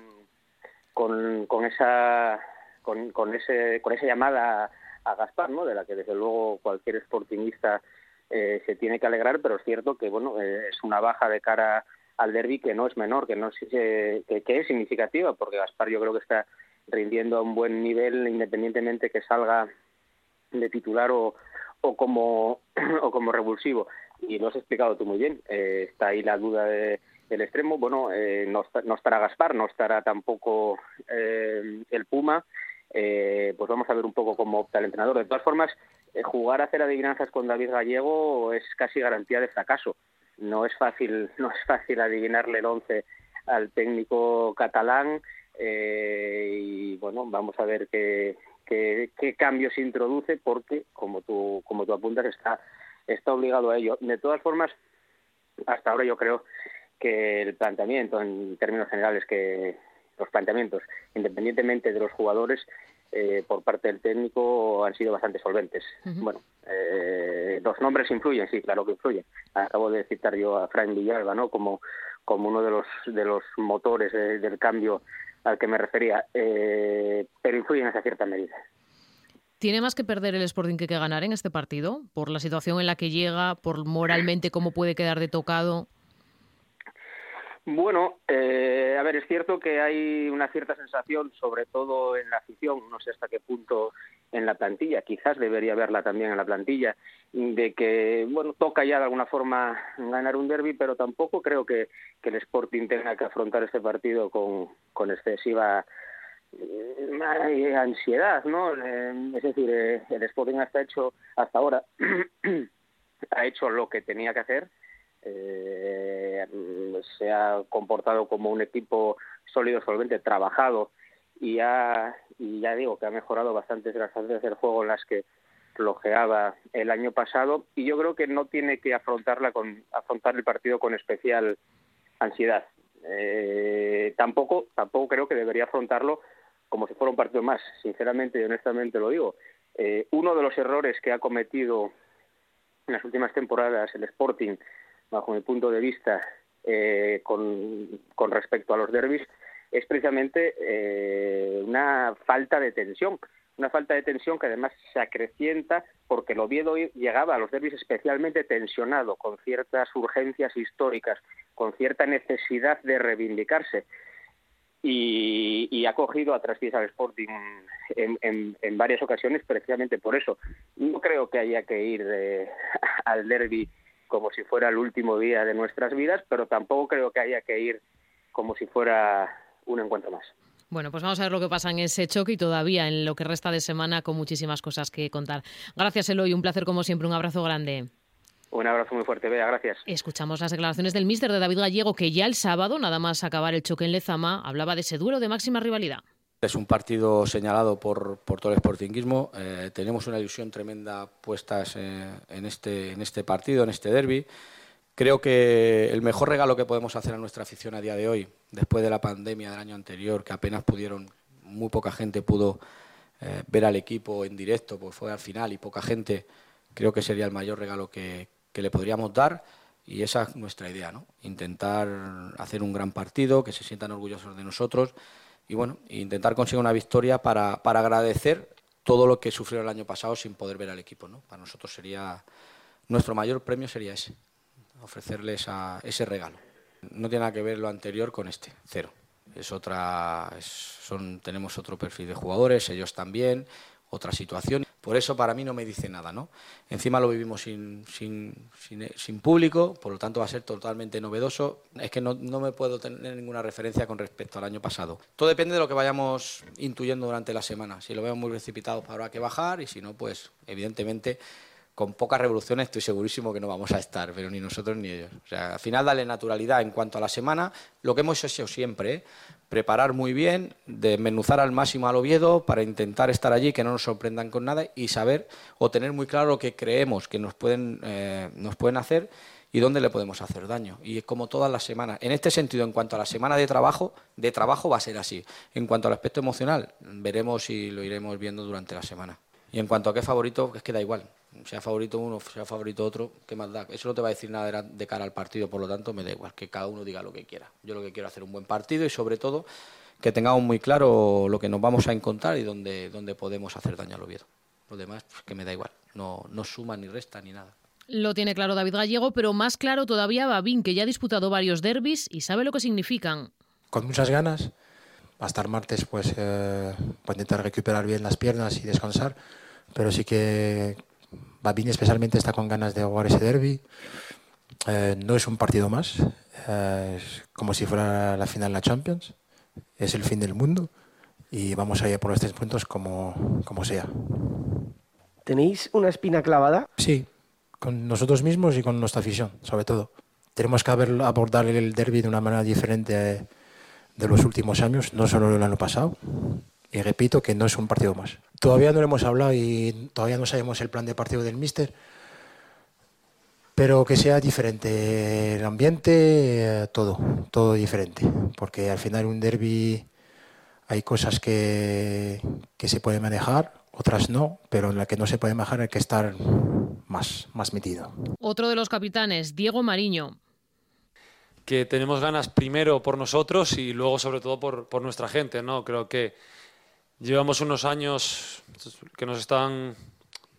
con, con esa con, con ese con esa llamada a, a Gaspar, ¿no? De la que desde luego cualquier sportingista eh, se tiene que alegrar, pero es cierto que bueno eh, es una baja de cara al derby que no es menor, que no es, que, que es significativa, porque Gaspar yo creo que está rindiendo a un buen nivel independientemente que salga de titular o, o como [clears throat] o como revulsivo. Y lo has explicado tú muy bien eh, está ahí la duda de, del extremo. Bueno eh, no, no estará Gaspar no estará tampoco eh, el Puma. Eh, pues vamos a ver un poco cómo opta el entrenador. De todas formas eh, jugar a hacer adivinanzas con David Gallego es casi garantía de fracaso no es fácil [laughs] no es fácil adivinarle el once al técnico catalán eh, y bueno vamos a ver qué, qué, qué cambios introduce porque como tú como tú apuntas está está obligado a ello. De todas formas hasta ahora yo creo que el planteamiento en términos generales que los planteamientos, independientemente de los jugadores, eh, por parte del técnico han sido bastante solventes. Bueno, eh, los nombres influyen, sí, claro que influyen. Acabo de citar yo a Frank Villalba, ¿no? Como, como uno de los, de los motores del cambio al que me refería, eh, pero influyen hasta cierta medida. ¿Tiene más que perder el Sporting que, que ganar en este partido? Por la situación en la que llega, por moralmente cómo puede quedar de tocado. Bueno, eh, a ver, es cierto que hay una cierta sensación, sobre todo en la afición, no sé hasta qué punto en la plantilla, quizás debería haberla también en la plantilla, de que, bueno, toca ya de alguna forma ganar un derby, pero tampoco creo que, el Sporting tenga que afrontar este partido con, excesiva eh, ansiedad, ¿no? Eh, es decir, eh, el Sporting hasta hecho, hasta ahora, [clears throat] ha hecho lo que tenía que hacer, eh, se ha comportado como un equipo sólido, solvente, trabajado y, ha, y ya digo que ha mejorado bastante las fases del juego en las que flojeaba el año pasado y yo creo que no tiene que afrontarla con afrontar el partido con especial ansiedad. Eh, tampoco tampoco creo que debería afrontarlo como si fuera un partido más, sinceramente y honestamente lo digo. Eh, uno de los errores que ha cometido en las últimas temporadas el Sporting bajo mi punto de vista, eh, con, con, respecto a los derbis, es precisamente eh, una falta de tensión. Una falta de tensión que además se acrecienta porque el Oviedo llegaba a los derbis especialmente tensionado, con ciertas urgencias históricas, con cierta necesidad de reivindicarse. Y, y, ha cogido a traspiés al Sporting en, varias ocasiones precisamente por eso. No creo que haya que ir de, [laughs] al derby como si fuera el último día de nuestras vidas, pero tampoco creo que haya que ir como si fuera un encuentro más. Bueno, pues vamos a ver lo que pasa en ese choque y todavía en lo que resta de semana con muchísimas cosas que contar. Gracias, Eloy, un placer como siempre, un abrazo grande. Un abrazo muy fuerte, Bea, gracias. Escuchamos las declaraciones del míster de David Gallego, que ya el sábado, nada más acabar el choque en Lezama, hablaba de ese duelo de máxima rivalidad. Es un partido señalado por, por todo el sportinguismo. Eh, tenemos una ilusión tremenda puestas eh, en, este, en este partido, en este derby. Creo que el mejor regalo que podemos hacer a nuestra afición a día de hoy, después de la pandemia del año anterior, que apenas pudieron, muy poca gente pudo eh, ver al equipo en directo, porque fue al final y poca gente, creo que sería el mayor regalo que, que le podríamos dar. Y esa es nuestra idea, ¿no? Intentar hacer un gran partido, que se sientan orgullosos de nosotros y bueno, intentar conseguir una victoria para, para, agradecer todo lo que sufrieron el año pasado sin poder ver al equipo. ¿no? Para nosotros sería, nuestro mayor premio sería ese, ofrecerles a, ese regalo. No tiene nada que ver lo anterior con este, cero. Es otra, es, son, tenemos otro perfil de jugadores, ellos también, otra situación. Por eso para mí no me dice nada, ¿no? Encima lo vivimos sin, público, por lo tanto va a ser totalmente novedoso. Es que no, me puedo tener ninguna referencia con respecto al año pasado. Todo depende de lo que vayamos intuyendo durante la semana. Si lo vemos muy precipitado habrá que bajar y si no, pues evidentemente con pocas revoluciones estoy segurísimo que no vamos a estar, pero ni nosotros ni ellos. O sea, al final darle naturalidad en cuanto a la semana, lo que hemos hecho siempre, ¿eh? Preparar muy bien, desmenuzar al máximo al Oviedo para intentar estar allí, que no nos sorprendan con nada y saber o tener muy claro lo que creemos que nos pueden, eh, nos pueden hacer y dónde le podemos hacer daño. Y es como todas las semanas. En este sentido, en cuanto a la semana de trabajo, de trabajo va a ser así. En cuanto al aspecto emocional, veremos y lo iremos viendo durante la semana. Y en cuanto a qué favorito, es que da igual sea favorito uno, sea favorito otro, ¿qué más da? Eso no te va a decir nada de cara al partido, por lo tanto me da igual, que cada uno diga lo que quiera. Yo lo que quiero es hacer un buen partido y sobre todo que tengamos muy claro lo que nos vamos a encontrar y dónde, dónde podemos hacer daño al Oviedo. Lo demás, pues, que me da igual, no, no suma ni resta ni nada. Lo tiene claro David Gallego, pero más claro todavía Babín, que ya ha disputado varios derbis y sabe lo que significan. Con muchas ganas, hasta el martes pues eh, para intentar recuperar bien las piernas y descansar, pero sí que Babín especialmente está con ganas de jugar ese derby. Eh, no es un partido más, eh, es como si fuera la final de la Champions. Es el fin del mundo y vamos a ir por los tres puntos como, como sea. ¿Tenéis una espina clavada? Sí, con nosotros mismos y con nuestra afición, sobre todo. Tenemos que haber, abordar el derby de una manera diferente de los últimos años, no solo el año pasado. Y repito que no es un partido más. Todavía no lo hemos hablado y todavía no sabemos el plan de partido del míster, pero que sea diferente el ambiente, todo, todo diferente, porque al final un derby hay cosas que, que se pueden manejar, otras no, pero en la que no se puede manejar hay que estar más, más metido. Otro de los capitanes, Diego Mariño. Que tenemos ganas primero por nosotros y luego sobre todo por, por nuestra gente, ¿no? Creo que llevamos unos años que nos están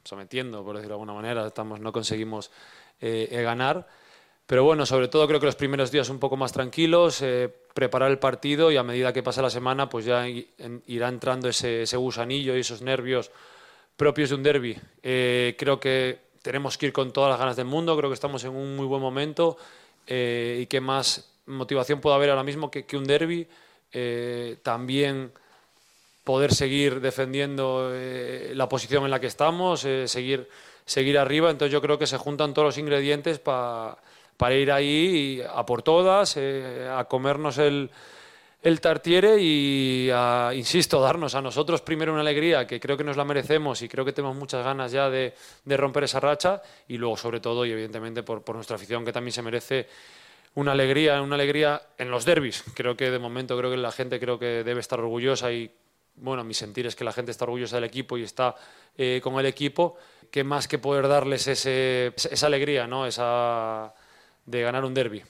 sometiendo, por decirlo de alguna manera, estamos, no conseguimos eh, eh, ganar. Pero bueno, sobre todo creo que los primeros días un poco más tranquilos, eh, preparar el partido y a medida que pasa la semana, pues ya irá entrando ese, ese gusanillo y esos nervios propios de un derby. creo que tenemos que ir con todas las ganas del mundo, creo que estamos en un muy buen momento y que más motivación puede haber ahora mismo que, que un derby. también poder seguir defendiendo eh, la posición en la que estamos, eh, seguir, seguir arriba. Entonces yo creo que se juntan todos los ingredientes para ir ahí a por todas, eh, a comernos el, el tartiere y, a, insisto, [laughs] darnos a nosotros primero una alegría que creo que nos la merecemos y creo que tenemos muchas ganas ya de, de romper esa racha y luego sobre todo y evidentemente por, por nuestra afición que también se merece una alegría, una alegría en los derbis. Creo que de momento creo que la gente creo que debe estar orgullosa y bueno, mi sentir es que la gente está orgullosa del equipo y está eh, con el equipo. ¿Qué más que poder darles ese, esa alegría, ¿no? esa de ganar un derby?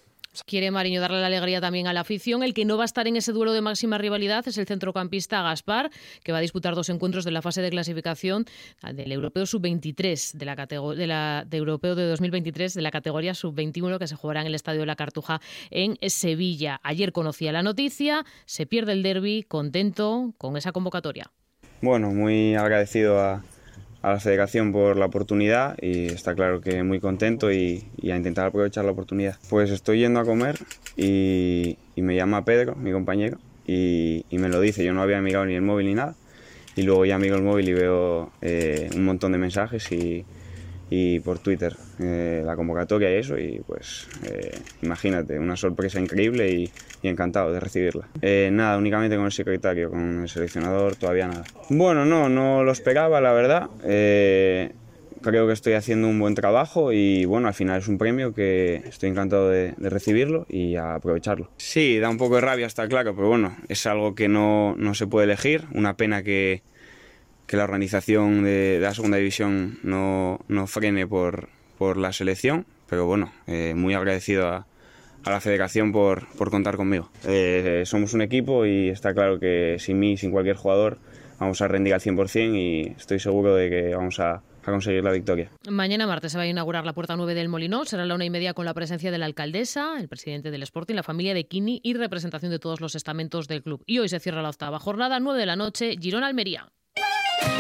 Quiere Mariño darle la alegría también a la afición. El que no va a estar en ese duelo de máxima rivalidad es el centrocampista Gaspar, que va a disputar dos encuentros de la fase de clasificación del Europeo Sub-23, de la, de de Europeo de 2023, de la categoría Sub-21, que se jugará en el Estadio de la Cartuja en Sevilla. Ayer conocía la noticia, se pierde el derby, contento con esa convocatoria. Bueno, muy agradecido a, a la federación por la oportunidad y está claro que muy contento y, a intentar aprovechar la oportunidad. Pues estoy yendo a comer y, me llama Pedro, mi compañero, y, me lo dice. Yo no había mirado ni el móvil ni nada. Y luego ya miro el móvil y veo eh, un montón de mensajes y, y por Twitter eh, la convocatoria y eso y pues eh, imagínate, una sorpresa increíble y, encantado de recibirla. Eh, nada, únicamente con el secretario, con el seleccionador, todavía nada. Bueno, no, no lo esperaba, la verdad. creo que estoy haciendo un buen trabajo y bueno, al final es un premio que estoy encantado de, de recibirlo y a aprovecharlo. Sí, da un poco de rabia, está claro, pero bueno, es algo que no, no se puede elegir, una pena que que la organización de, la segunda división no, no frene por, por, la selección, pero bueno, eh, muy agradecido a, a, la federación por, por contar conmigo. Eh, somos un equipo y está claro que sin mí, sin cualquier jugador, vamos a rendir al 100% y estoy seguro de que vamos a, a conseguir la victoria. Mañana martes se va a inaugurar la puerta 9 del Molinón. Será la una y media con la presencia de la alcaldesa, el presidente del Sporting, la familia de Kini y representación de todos los estamentos del club. Y hoy se cierra la octava jornada, 9 de la noche, Girona-Almería.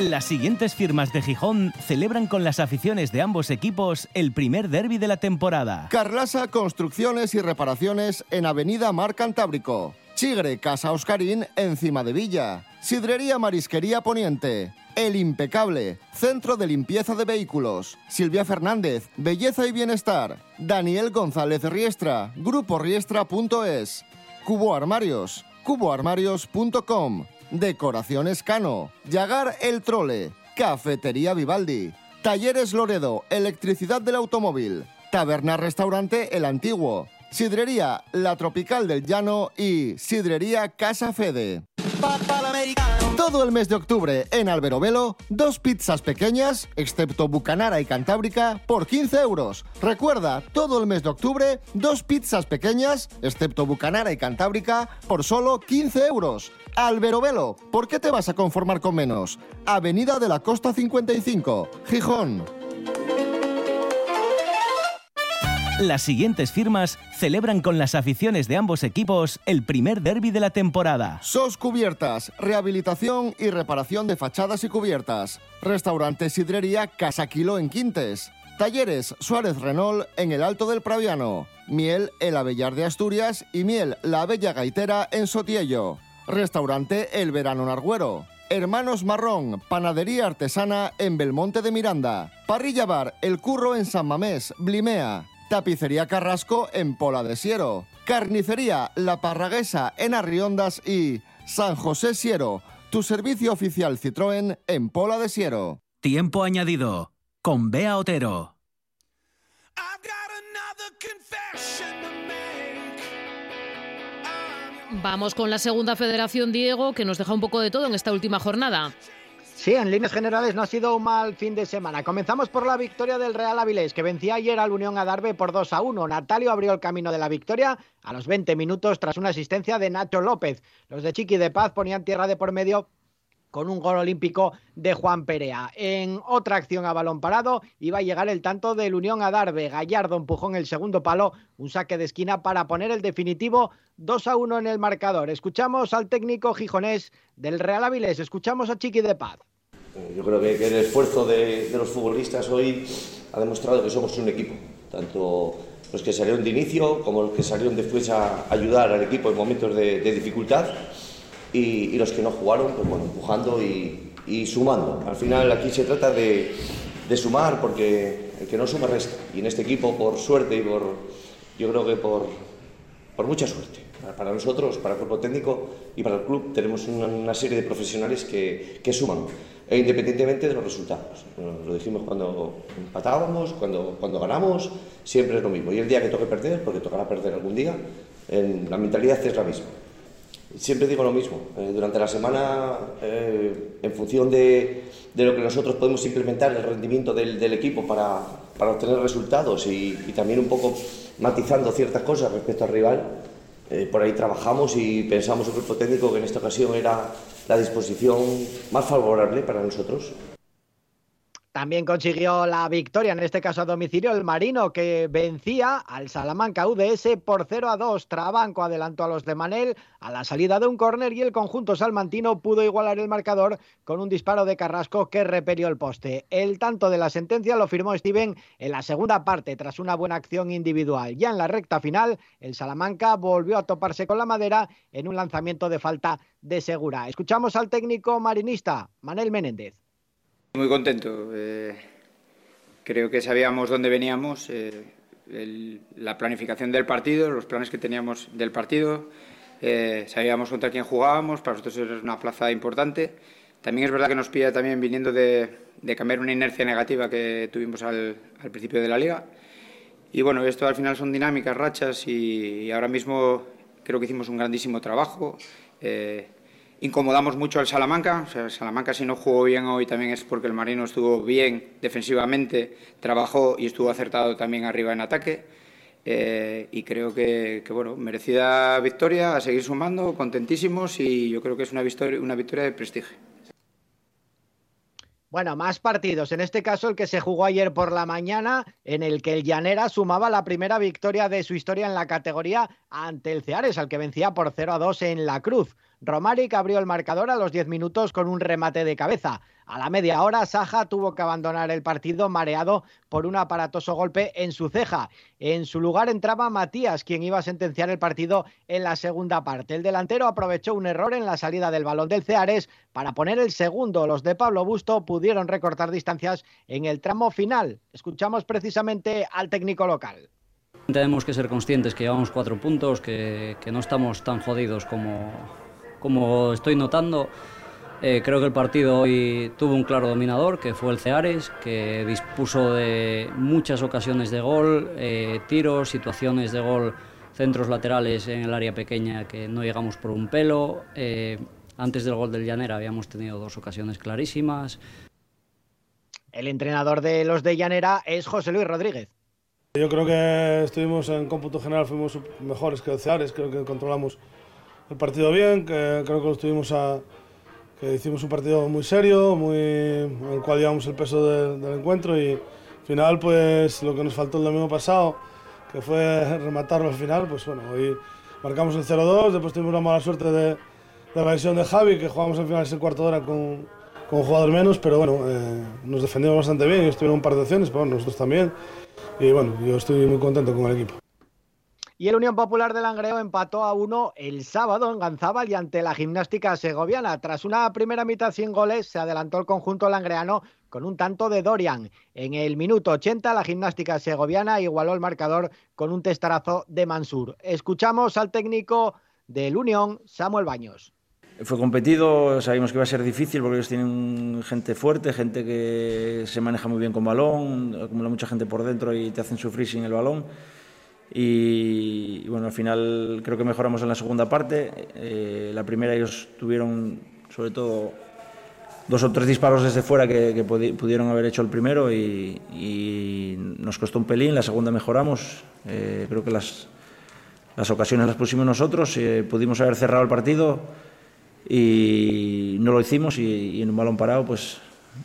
Las siguientes firmas de Gijón celebran con las aficiones de ambos equipos el primer derby de la temporada. Carlasa Construcciones y Reparaciones en Avenida Mar Cantábrico. Chigre Casa Oscarín encima de Villa. Sidrería Marisquería Poniente. El Impecable, Centro de Limpieza de Vehículos. Silvia Fernández, Belleza y Bienestar. Daniel González Riestra, Grupo Riestra.es. Cubo Armarios, cuboarmarios.com. Decoraciones Cano, Yagar El Trole, Cafetería Vivaldi, Talleres Loredo, Electricidad del Automóvil, Taberna Restaurante El Antiguo, Sidrería La Tropical del Llano y Sidrería Casa Fede. Todo el mes de octubre en Alberobelo, dos pizzas pequeñas, excepto Bucanara y Cantábrica, por 15 euros. Recuerda, todo el mes de octubre, dos pizzas pequeñas, excepto Bucanara y Cantábrica, por solo 15 euros. Alberobelo, ¿por qué te vas a conformar con menos? Avenida de la Costa 55, Gijón. Las siguientes firmas celebran con las aficiones de ambos equipos el primer derby de la temporada. SOS Cubiertas, rehabilitación y reparación de fachadas y cubiertas. Restaurante Sidrería Casa Kilo en Quintes. Talleres Suárez Renault en el Alto del Praviano. Miel El Avellar de Asturias y Miel La Bella Gaitera en Sotiello. Restaurante El Verano Narguero. Hermanos Marrón, Panadería Artesana en Belmonte de Miranda. Parrilla Bar El Curro en San Mamés, Blimea. Tapicería Carrasco en Pola de Siero. Carnicería La Parraguesa en Arriondas y San José Siero, tu servicio oficial Citroën en Pola de Siero. Tiempo añadido con Bea Otero. Vamos con la segunda federación, Diego, que nos deja un poco de todo en esta última jornada. Sí, en líneas generales no ha sido un mal fin de semana. Comenzamos por la victoria del Real Avilés, que vencía ayer al Unión Adarve por 2 a 1. Natalio abrió el camino de la victoria a los 20 minutos tras una asistencia de Nacho López. Los de Chiqui de Paz ponían tierra de por medio con un gol olímpico de Juan Perea. En otra acción a balón parado iba a llegar el tanto del Unión Adarve. Gallardo empujó en el segundo palo un saque de esquina para poner el definitivo 2 a 1 en el marcador. Escuchamos al técnico gijonés del Real Avilés, escuchamos a Chiqui de Paz. Eh, yo creo que, el esfuerzo de, los futbolistas hoy ha demostrado que somos un equipo, tanto los que salieron de inicio como los que salieron después a ayudar al equipo en momentos de, dificultad y, los que no jugaron, pues bueno, empujando y, sumando. Al final aquí se trata de, sumar porque el que no suma resta y en este equipo por suerte y por, yo creo que por, por mucha suerte. Para nosotros, para el cuerpo técnico y para el club tenemos una, serie de profesionales que, que suman e independientemente de los resultados. lo dijimos cuando empatábamos, cuando, cuando ganamos, siempre es lo mismo. Y el día que toque perder, porque tocará perder algún día, en, la mentalidad es la misma. Siempre digo lo mismo, eh, durante la semana, eh, en función de, de, lo que nosotros podemos implementar, el rendimiento del, del equipo para, para, obtener resultados y, y, también un poco matizando ciertas cosas respecto al rival, eh, por ahí trabajamos y pensamos el grupo técnico que en esta ocasión era la disposición más favorable para nosotros. También consiguió la victoria, en este caso a domicilio, el Marino, que vencía al Salamanca UDS por 0 a 2. Trabanco adelantó a los de Manel a la salida de un córner y el conjunto salmantino pudo igualar el marcador con un disparo de Carrasco que repelió el poste. El tanto de la sentencia lo firmó Steven en la segunda parte, tras una buena acción individual. Ya en la recta final, el Salamanca volvió a toparse con la madera en un lanzamiento de falta de Segura. Escuchamos al técnico marinista, Manel Menéndez. Muy contento. Eh, creo que sabíamos dónde veníamos, eh, la planificación del partido, los planes que teníamos del partido. Eh, sabíamos contra quién jugábamos, para nosotros era una plaza importante. También es verdad que nos pilla también viniendo de, cambiar una inercia negativa que tuvimos al, principio de la liga. Y bueno, esto al final son dinámicas, rachas y, ahora mismo creo que hicimos un grandísimo trabajo. Incomodamos mucho al Salamanca. O sea, Salamanca si no jugó bien hoy también es porque el Marino estuvo bien defensivamente, trabajó y estuvo acertado también arriba en ataque. Eh, y creo que, bueno, merecida victoria, a seguir sumando, contentísimos y yo creo que es una victoria, una victoria de prestigio. Bueno, más partidos. En este caso, el que se jugó ayer por la mañana, en el que el Llanera sumaba la primera victoria de su historia en la categoría ante el Ceares, al que vencía por 0 a 2 en la Cruz. Romaric abrió el marcador a los 10 minutos con un remate de cabeza. A la media hora, Saja tuvo que abandonar el partido mareado por un aparatoso golpe en su ceja. En su lugar entraba Matías, quien iba a sentenciar el partido en la segunda parte. El delantero aprovechó un error en la salida del balón del Ceares para poner el segundo. Los de Pablo Busto pudieron recortar distancias en el tramo final. Escuchamos precisamente al técnico local. Tenemos que ser conscientes que llevamos cuatro puntos, que, que no estamos tan jodidos como, como estoy notando, eh, creo que el partido hoy tuvo un claro dominador, que fue el Ceares, que dispuso de muchas ocasiones de gol, eh, tiros, situaciones de gol, centros laterales en el área pequeña que no llegamos por un pelo. Eh, antes del gol del Llanera habíamos tenido dos ocasiones clarísimas. El entrenador de los de Llanera es José Luis Rodríguez. Yo creo que estuvimos en cómputo general, fuimos mejores que el Ceares, creo que controlamos el partido bien, que creo que lo estuvimos que hicimos un partido muy serio, muy, en el cual llevamos el peso del encuentro y al final pues lo que nos faltó el domingo pasado, que fue rematarlo al final, pues bueno, hoy marcamos el 0-2, después tuvimos la mala suerte de, la lesión de Javi, que jugamos al final ese cuarto de hora con, con un jugador menos, pero bueno, eh, nos defendimos bastante bien, y estuvieron un par de acciones, pero nosotros también, y bueno, yo estoy muy contento con el equipo. Y el Unión Popular de Langreo empató a uno el sábado en Ganzábal y ante la gimnástica segoviana. Tras una primera mitad sin goles, se adelantó el conjunto langreano con un tanto de Dorian. En el minuto 80, la gimnástica segoviana igualó el marcador con un testarazo de Mansur. Escuchamos al técnico del Unión, Samuel Baños. Fue competido, sabíamos que iba a ser difícil porque ellos tienen gente fuerte, gente que se maneja muy bien con balón, acumula mucha gente por dentro y te hacen sufrir sin el balón y, bueno, al final creo que mejoramos en la segunda parte. Eh, la primera ellos tuvieron sobre todo dos o tres disparos desde fuera que, pudieron haber hecho el primero y, nos costó un pelín. La segunda mejoramos. Eh, creo que las, las ocasiones las pusimos nosotros. Eh, pudimos haber cerrado el partido y no lo hicimos y, en un balón parado pues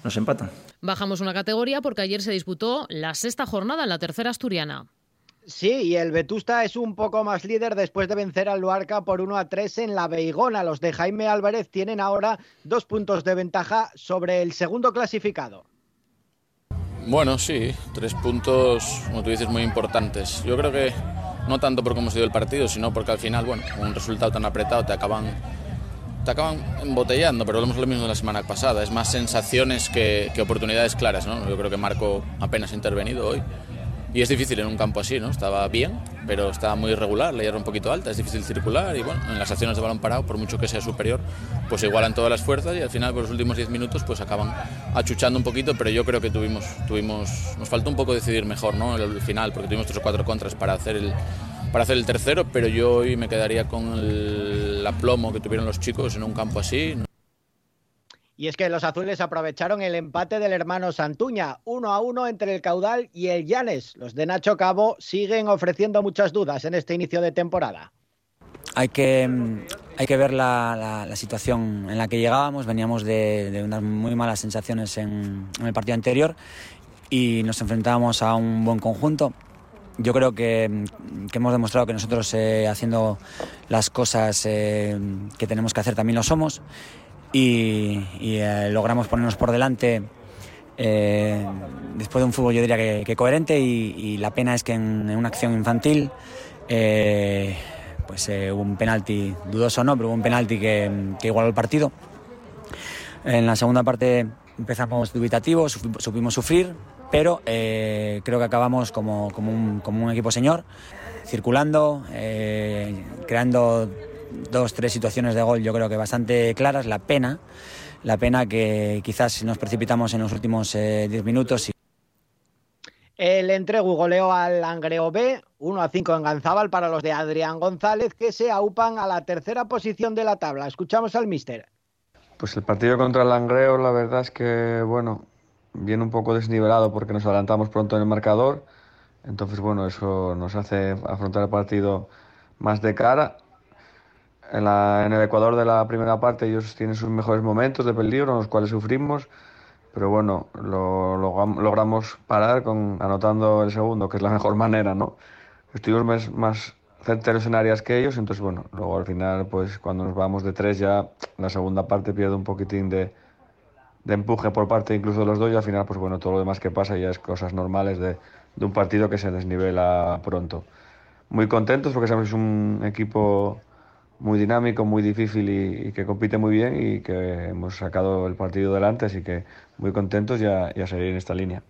nos empatan. Bajamos una categoría porque ayer se disputó la sexta jornada en la tercera asturiana. Sí, y el Vetusta es un poco más líder después de vencer al Luarca por 1 a 3 en la Beigona. Los de Jaime Álvarez tienen ahora dos puntos de ventaja sobre el segundo clasificado. Bueno, sí, tres puntos, como tú dices, muy importantes. Yo creo que no tanto por cómo se dio el partido, sino porque al final, bueno, un resultado tan apretado te acaban, te acaban embotellando, pero lo mismo de la semana pasada. Es más sensaciones que oportunidades claras, ¿no? Yo creo que Marco apenas ha intervenido hoy y es difícil en un campo así, ¿no? Estaba bien, pero estaba muy irregular, la hierba un poquito alta, es difícil circular y bueno, en las acciones de balón parado, por mucho que sea superior, pues igualan todas las fuerzas y al final por los últimos 10 minutos pues acaban achuchando un poquito, pero yo creo que tuvimos, tuvimos nos faltó un poco decidir mejor, ¿no? El, final, porque tuvimos tres o cuatro contras para hacer el para hacer el tercero, pero yo hoy me quedaría con el aplomo que tuvieron los chicos en un campo así. Y es que los azules aprovecharon el empate del hermano Santuña, uno a uno entre el caudal y el Llanes. Los de Nacho Cabo siguen ofreciendo muchas dudas en este inicio de temporada. Hay que, mm, hay que ver la, situación en la que llegábamos. Veníamos de, unas muy malas sensaciones en, el partido anterior y nos enfrentábamos a un buen conjunto. Yo creo que, mm, hemos demostrado que nosotros eh, haciendo las cosas eh, que tenemos que hacer también lo somos y, eh, logramos ponernos por delante eh, después de un fútbol yo diría que, coherente y, la pena es que en, una acción infantil eh, pues hubo un penalti, dudoso no, pero hubo un penalti que, igualó el partido. En la segunda parte empezamos dubitativos, supimos sufrir, pero creo que acabamos como, como un equipo señor, circulando, creando dos, tres situaciones de gol yo creo que bastante claras. La pena, la pena que quizás nos precipitamos en los últimos 10 eh, minutos. El entregu goleó al Langreo B, 1 a 5 en Ganzábal para los de Adrián González, que se aupan a la tercera posición de la tabla. Escuchamos al mister. Pues el partido contra el Langreo, la verdad es que, bueno, viene un poco desnivelado porque nos adelantamos pronto en el marcador. Entonces, bueno, eso nos hace afrontar el partido más de cara en, en, el Ecuador de la primera parte ellos tienen sus mejores momentos de peligro, en los cuales sufrimos, pero bueno, lo, logramos parar con, anotando el segundo, que es la mejor [laughs] manera, ¿no? Estuvimos más, más certeros en áreas que ellos, entonces bueno, luego al final, pues cuando nos vamos de tres ya, la segunda parte pierde un poquitín de, de empuje por parte incluso de los dos y al final, pues bueno, todo lo demás que pasa ya es cosas normales de, de un partido que se desnivela pronto. Muy contentos porque sabemos que es un equipo muy dinámico, muy difícil y, que compite muy bien y que hemos sacado el partido delante, así que muy contentos ya, ya seguir en esta línea.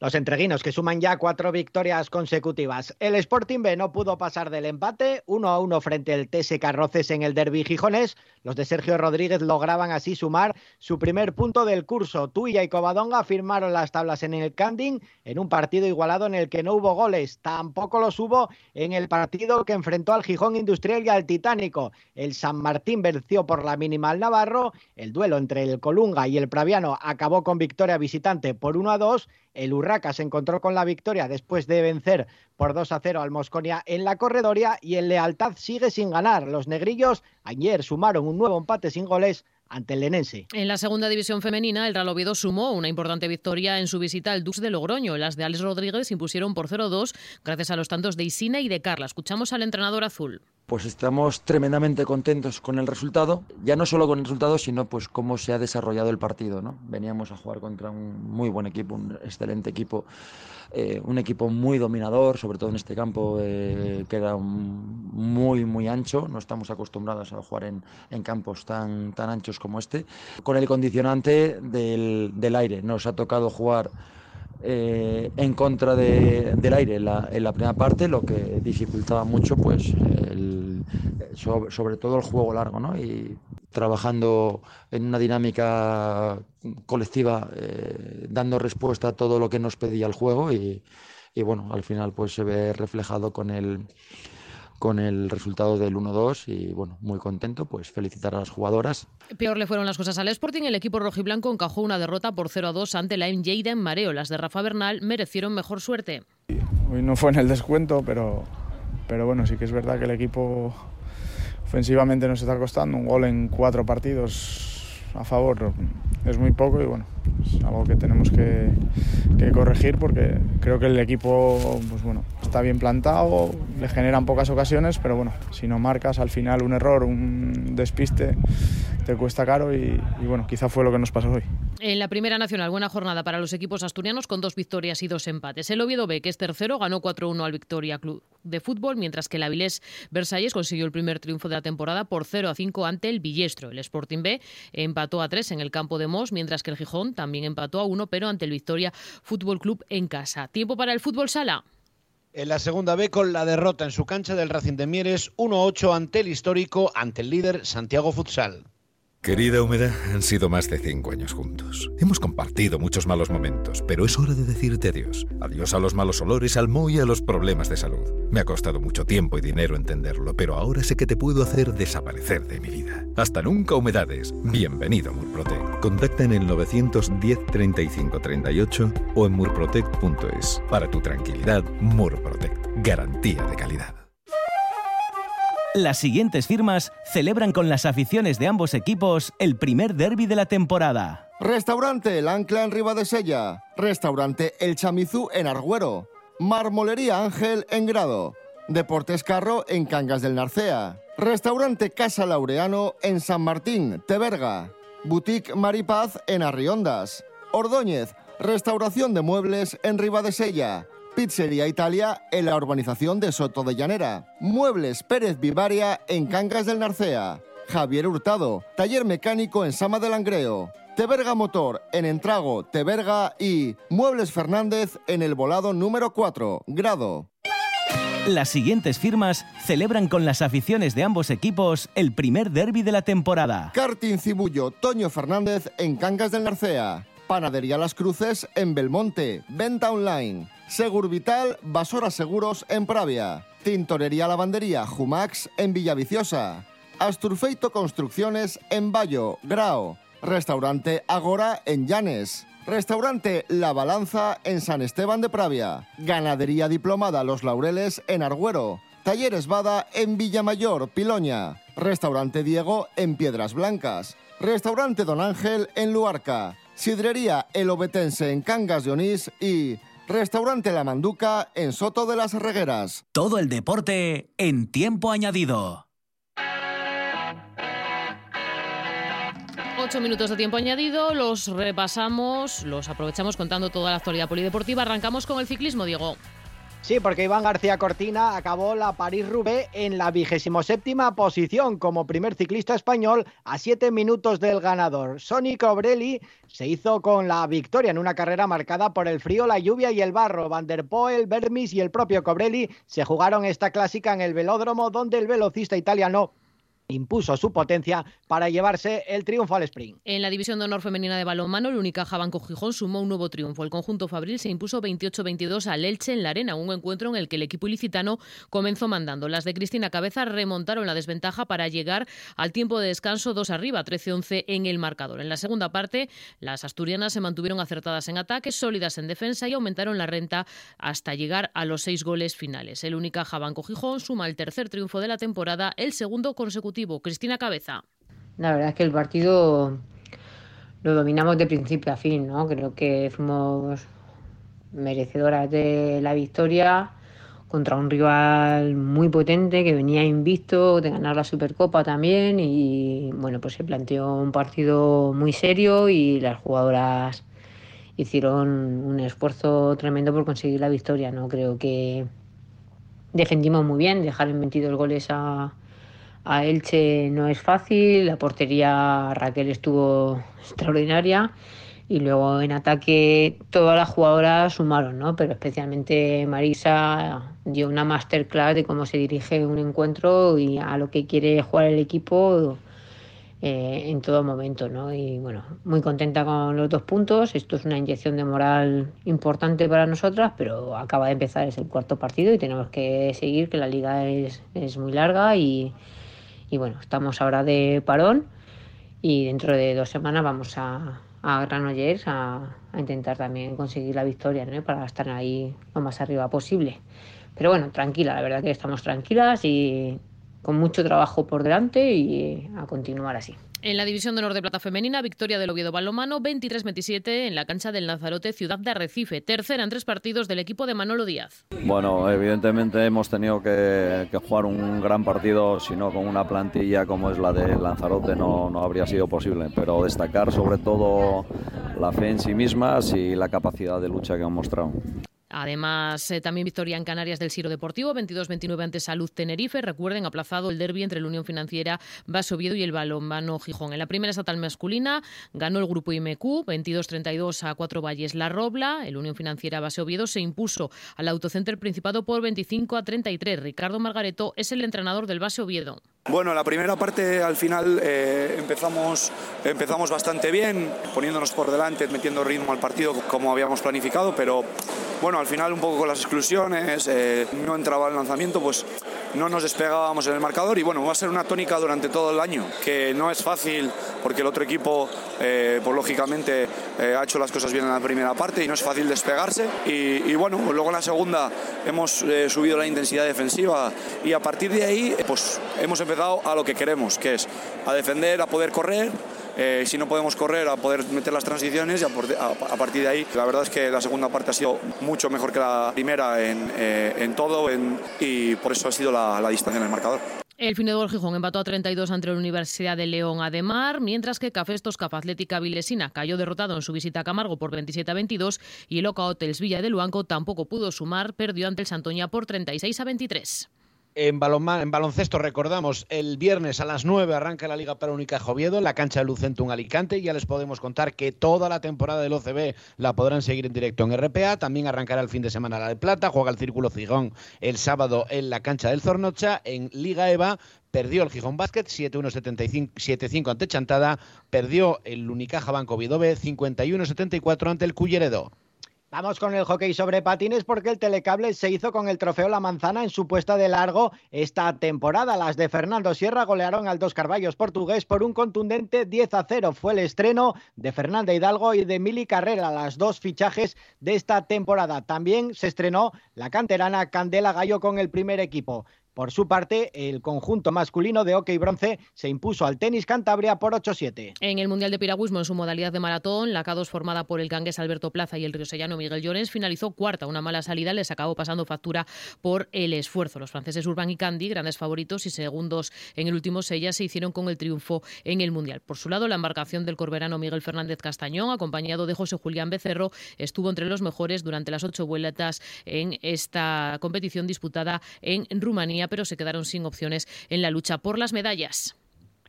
Los entreguinos que suman ya cuatro victorias consecutivas. El Sporting B no pudo pasar del empate, 1 a 1 frente al TS Carroces en el Derby Gijones. Los de Sergio Rodríguez lograban así sumar su primer punto del curso. Tuya y Covadonga firmaron las tablas en el Canding en un partido igualado en el que no hubo goles. Tampoco los hubo en el partido que enfrentó al Gijón Industrial y al Titánico. El San Martín venció por la mínima al Navarro. El duelo entre el Colunga y el Praviano acabó con victoria visitante por 1 a 2 el Urraca se encontró con la victoria después de vencer por 2 a 0 al Mosconia en la corredoria y el Lealtad sigue sin ganar. Los negrillos ayer sumaron un nuevo empate sin goles ante el Lenense. En la segunda división femenina, el Real Oviedo sumó una importante victoria en su visita al Dux de Logroño. Las de Alex Rodríguez impusieron por 0-2 gracias a los tantos de Isina y de Carla. Escuchamos al entrenador azul. Pues estamos tremendamente contentos con el resultado, ya no solo con el resultado, sino pues cómo se ha desarrollado el partido. ¿no? Veníamos a jugar contra un muy buen equipo, un excelente equipo eh, un equipo muy dominador, sobre todo en este campo eh, que era muy, muy ancho. No estamos acostumbrados a jugar en, en, campos tan, tan anchos como este. Con el condicionante del, del aire, nos ha tocado jugar eh, en contra de, del aire en la, en la, primera parte, lo que dificultaba mucho, pues, el, sobre, sobre, todo el juego largo, ¿no? Y trabajando en una dinámica colectiva, eh, dando respuesta a todo lo que nos pedía el juego y, y bueno, al final pues se ve reflejado con el con el resultado del 1-2 y bueno, muy contento, pues felicitar a las jugadoras. Peor le fueron las cosas al Sporting, el equipo rojiblanco encajó una derrota por 0-2 ante la MJ en Mareo. Las de Rafa Bernal merecieron mejor suerte. Hoy no fue en el descuento, pero, pero bueno, sí que es verdad que el equipo ofensivamente nos está costando un gol en cuatro partidos a favor. Es muy poco y bueno, es algo que tenemos que, que corregir porque creo que el equipo pues bueno, está bien plantado, le generan pocas ocasiones, pero bueno, si no marcas al final un error, un despiste, te cuesta caro y, y, bueno, quizá fue lo que nos pasó hoy. En la primera nacional, buena jornada para los equipos asturianos con dos victorias y dos empates. El Oviedo B, que es tercero, ganó 4-1 al Victoria Club de Fútbol, mientras que el Avilés Versalles consiguió el primer triunfo de la temporada por 0-5 ante el Villestro. El Sporting B empató a 3 en el campo de Mos, mientras que el Gijón también empató a 1, pero ante el Victoria Fútbol Club en casa. Tiempo para el fútbol sala. En la segunda B con la derrota en su cancha del Racing de Mieres 1-8 ante el histórico, ante el líder Santiago Futsal. Querida Humedad, han sido más de cinco años juntos. Hemos compartido muchos malos momentos, pero es hora de decirte adiós. Adiós a los malos olores, al moho y a los problemas de salud. Me ha costado mucho tiempo y dinero entenderlo, pero ahora sé que te puedo hacer desaparecer de mi vida. Hasta nunca, Humedades. Bienvenido a Murprotec. Contacta en el 910 35 38 o en murprotec.es. Para tu tranquilidad, Murprotec. Garantía de calidad. Las siguientes firmas celebran con las aficiones de ambos equipos el primer derby de la temporada. Restaurante El Ancla en Ribadesella. Restaurante El Chamizú en Argüero. Marmolería Ángel en Grado. Deportes Carro en Cangas del Narcea. Restaurante Casa Laureano en San Martín, Teberga. Boutique Maripaz en Arriondas. Ordóñez, restauración de muebles en Ribadesella. Pizzería Italia en la urbanización de Soto de Llanera. Muebles Pérez Vivaria en Cangas del Narcea. Javier Hurtado, taller mecánico en Sama del Langreo. Teberga Motor en Entrago, Teberga y Muebles Fernández en el volado número 4, Grado. Las siguientes firmas celebran con las aficiones de ambos equipos el primer derby de la temporada. Karting Cibullo, Toño Fernández en Cangas del Narcea. Panadería Las Cruces en Belmonte. Venta online. Segur Vital, Basora Seguros en Pravia. Tintorería Lavandería Jumax en Villaviciosa. Asturfeito Construcciones en Bayo, Grao. Restaurante Agora en Llanes. Restaurante La Balanza en San Esteban de Pravia. Ganadería Diplomada Los Laureles en Argüero. Talleres Bada en Villamayor, Piloña. Restaurante Diego en Piedras Blancas. Restaurante Don Ángel en Luarca. Sidrería El Obetense en Cangas de Onís y Restaurante La Manduca en Soto de las Regueras. Todo el deporte en tiempo añadido. Ocho minutos de tiempo añadido, los repasamos, los aprovechamos contando toda la actualidad polideportiva. Arrancamos con el ciclismo, Diego. Sí, porque Iván García Cortina acabó la París-Roubaix en la vigésimo séptima posición como primer ciclista español a siete minutos del ganador. Sonny Cobrelli se hizo con la victoria en una carrera marcada por el frío, la lluvia y el barro. Van der Poel, Bermis y el propio Cobrelli se jugaron esta clásica en el velódromo donde el velocista italiano impuso su potencia para llevarse el triunfo al sprint. En la división de honor femenina de balonmano, el Unicaja Banco Gijón sumó un nuevo triunfo. El conjunto Fabril se impuso 28-22 al Elche en la arena, un encuentro en el que el equipo ilicitano comenzó mandando. Las de Cristina Cabeza remontaron la desventaja para llegar al tiempo de descanso 2 arriba, 13-11 en el marcador. En la segunda parte, las asturianas se mantuvieron acertadas en ataque, sólidas en defensa y aumentaron la renta hasta llegar a los seis goles finales. El Unicaja Banco Gijón suma el tercer triunfo de la temporada, el segundo consecutivo Cristina Cabeza. La verdad es que el partido lo dominamos de principio a fin, ¿no? Creo que fuimos merecedoras de la victoria contra un rival muy potente que venía invicto de ganar la Supercopa también y bueno, pues se planteó un partido muy serio y las jugadoras hicieron un esfuerzo tremendo por conseguir la victoria, ¿no? Creo que defendimos muy bien, dejar en 22 goles a a Elche no es fácil, la portería Raquel estuvo extraordinaria y luego en ataque todas las jugadoras sumaron, ¿no? Pero especialmente Marisa dio una masterclass de cómo se dirige un encuentro y a lo que quiere jugar el equipo eh, en todo momento, ¿no? Y bueno, muy contenta con los dos puntos. Esto es una inyección de moral importante para nosotras, pero acaba de empezar, es el cuarto partido y tenemos que seguir, que la liga es, es muy larga y, y bueno, estamos ahora de parón y dentro de dos semanas vamos a, Granollers a, intentar también conseguir la victoria. Para estar ahí lo más arriba posible. Pero bueno, tranquila, la verdad que estamos tranquilas y con mucho trabajo por delante y a continuar así. En la División de Honor de Plata Femenina, victoria del Oviedo Balomano 23-27 en la cancha del Lanzarote, ciudad de Arrecife. Tercera en tres partidos del equipo de Manolo Díaz. Bueno, evidentemente hemos tenido que, jugar un gran partido, si no con una plantilla como es la de Lanzarote no, no habría sido posible. Pero destacar sobre todo la fe en sí mismas y la capacidad de lucha que han mostrado. Además, eh, también victoria en Canarias del Siro Deportivo, 22-29 ante Salud Tenerife. Recuerden, aplazado el derby entre la Unión Financiera Base Oviedo y el Balonmano Gijón. En la primera estatal masculina ganó el grupo IMQ, 22-32 a Cuatro Valles La Robla. El Unión Financiera Base Oviedo se impuso al Autocenter Principado por 25 a 33. Ricardo Margareto es el entrenador del Base Oviedo. Bueno, la primera parte al final eh, empezamos, empezamos bastante bien, poniéndonos por delante, metiendo ritmo al partido como habíamos planificado, pero bueno, al final un poco con las exclusiones, eh, no entraba el lanzamiento, pues no nos despegábamos en el marcador y bueno, va a ser una tónica durante todo el año, que no es fácil porque el otro equipo, eh, pues lógicamente, eh, ha hecho las cosas bien en la primera parte y no es fácil despegarse. Y, bueno, luego en la segunda hemos eh, subido la intensidad defensiva y a partir de ahí, pues hemos empezado a lo que queremos, que es a defender, a poder correr. Eh, si no podemos correr, a poder meter las transiciones y a, a- a partir de ahí, la verdad es que la segunda parte ha sido mucho mejor que la primera en, eh, en todo y por eso ha sido la, la distancia en el marcador. El Finedor Gijón empató a 32 ante la Universidad de León Ademar, mientras que Cafestos Caf Atlética Vilesina cayó derrotado en su visita a Camargo por 27 a 22 y el Oca Hotels Villa de Luanco tampoco pudo sumar, perdió ante el Santoña por 36 a 23. En, baloncesto recordamos, el viernes a las 9 arranca la Liga para Unicaja Oviedo en la cancha de Lucentum Alicante. Ya les podemos contar que toda la temporada del OCB la podrán seguir en directo en RPA. También arrancará el fin de semana la de Plata. Juega el Círculo Gijón el sábado en la cancha del Zornocha. En Liga EVA perdió el Gijón Basket 7-1 7-5 ante Chantada. Perdió el Unicaja Banco Oviedo B 51-74 ante el Culleredo. Vamos con el hockey sobre patines porque el telecable se hizo con el trofeo La Manzana en su puesta de largo esta temporada. Las de Fernando Sierra golearon al Dos Carballos portugués por un contundente 10 a 0. Fue el estreno de Fernanda Hidalgo y de Mili Carrera, las dos fichajes de esta temporada. También se estrenó la canterana Candela Gallo con el primer equipo. Por su parte, el conjunto masculino de hockey bronce se impuso al tenis Cantabria por 8-7. En el Mundial de Piragüismo, en su modalidad de maratón, la K2 formada por el gangués Alberto Plaza y el riosellano Miguel Llorens finalizó cuarta. Una mala salida les acabó pasando factura por el esfuerzo. Los franceses Urban y Candy, grandes favoritos y segundos en el último sella, se hicieron con el triunfo en el Mundial. Por su lado, la embarcación del corberano Miguel Fernández Castañón, acompañado de José Julián Becerro, estuvo entre los mejores durante las ocho vueltas en esta competición disputada en Rumanía, pero se quedaron sin opciones en la lucha por las medallas.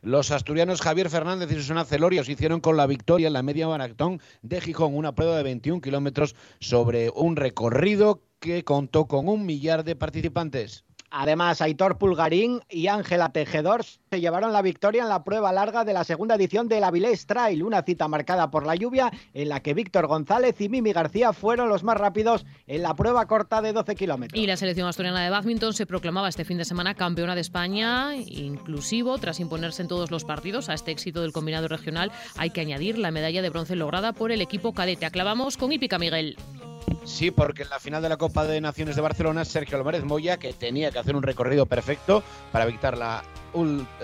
Los asturianos Javier Fernández y Susana Celorio se hicieron con la victoria en la media maratón de Gijón, una prueba de 21 kilómetros sobre un recorrido que contó con un millar de participantes. Además, Aitor Pulgarín y Ángela Tejedor se llevaron la victoria en la prueba larga de la segunda edición del Avilés Trail, una cita marcada por la lluvia en la que Víctor González y Mimi García fueron los más rápidos en la prueba corta de 12 kilómetros. Y la selección asturiana de badminton se proclamaba este fin de semana campeona de España, inclusivo, tras imponerse en todos los partidos. A este éxito del combinado regional hay que añadir la medalla de bronce lograda por el equipo cadete. Aclavamos con Hípica Miguel. Sí, porque en la final de la Copa de Naciones de Barcelona, Sergio Álvarez Moya, que tenía que hacer un recorrido perfecto para evitar la,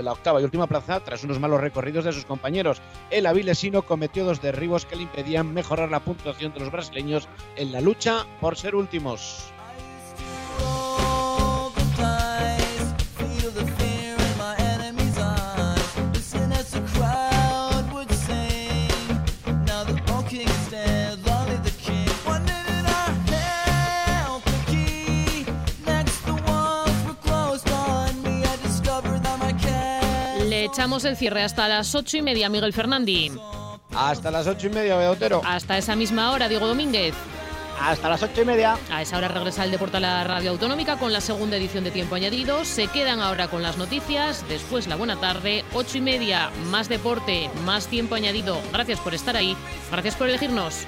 la octava y última plaza, tras unos malos recorridos de sus compañeros. El avilesino cometió dos derribos que le impedían mejorar la puntuación de los brasileños en la lucha por ser últimos. Echamos el cierre hasta las ocho y media, Miguel Fernández. Hasta las ocho y media, Otero. Hasta esa misma hora, Diego Domínguez. hasta las ocho y media. A esa hora regresa el deporte a la radio autonómica con la segunda edición de Tiempo Añadido. Se quedan ahora con las noticias, después la buena tarde, ocho y media, más deporte, más tiempo añadido. Gracias por estar ahí, gracias por elegirnos.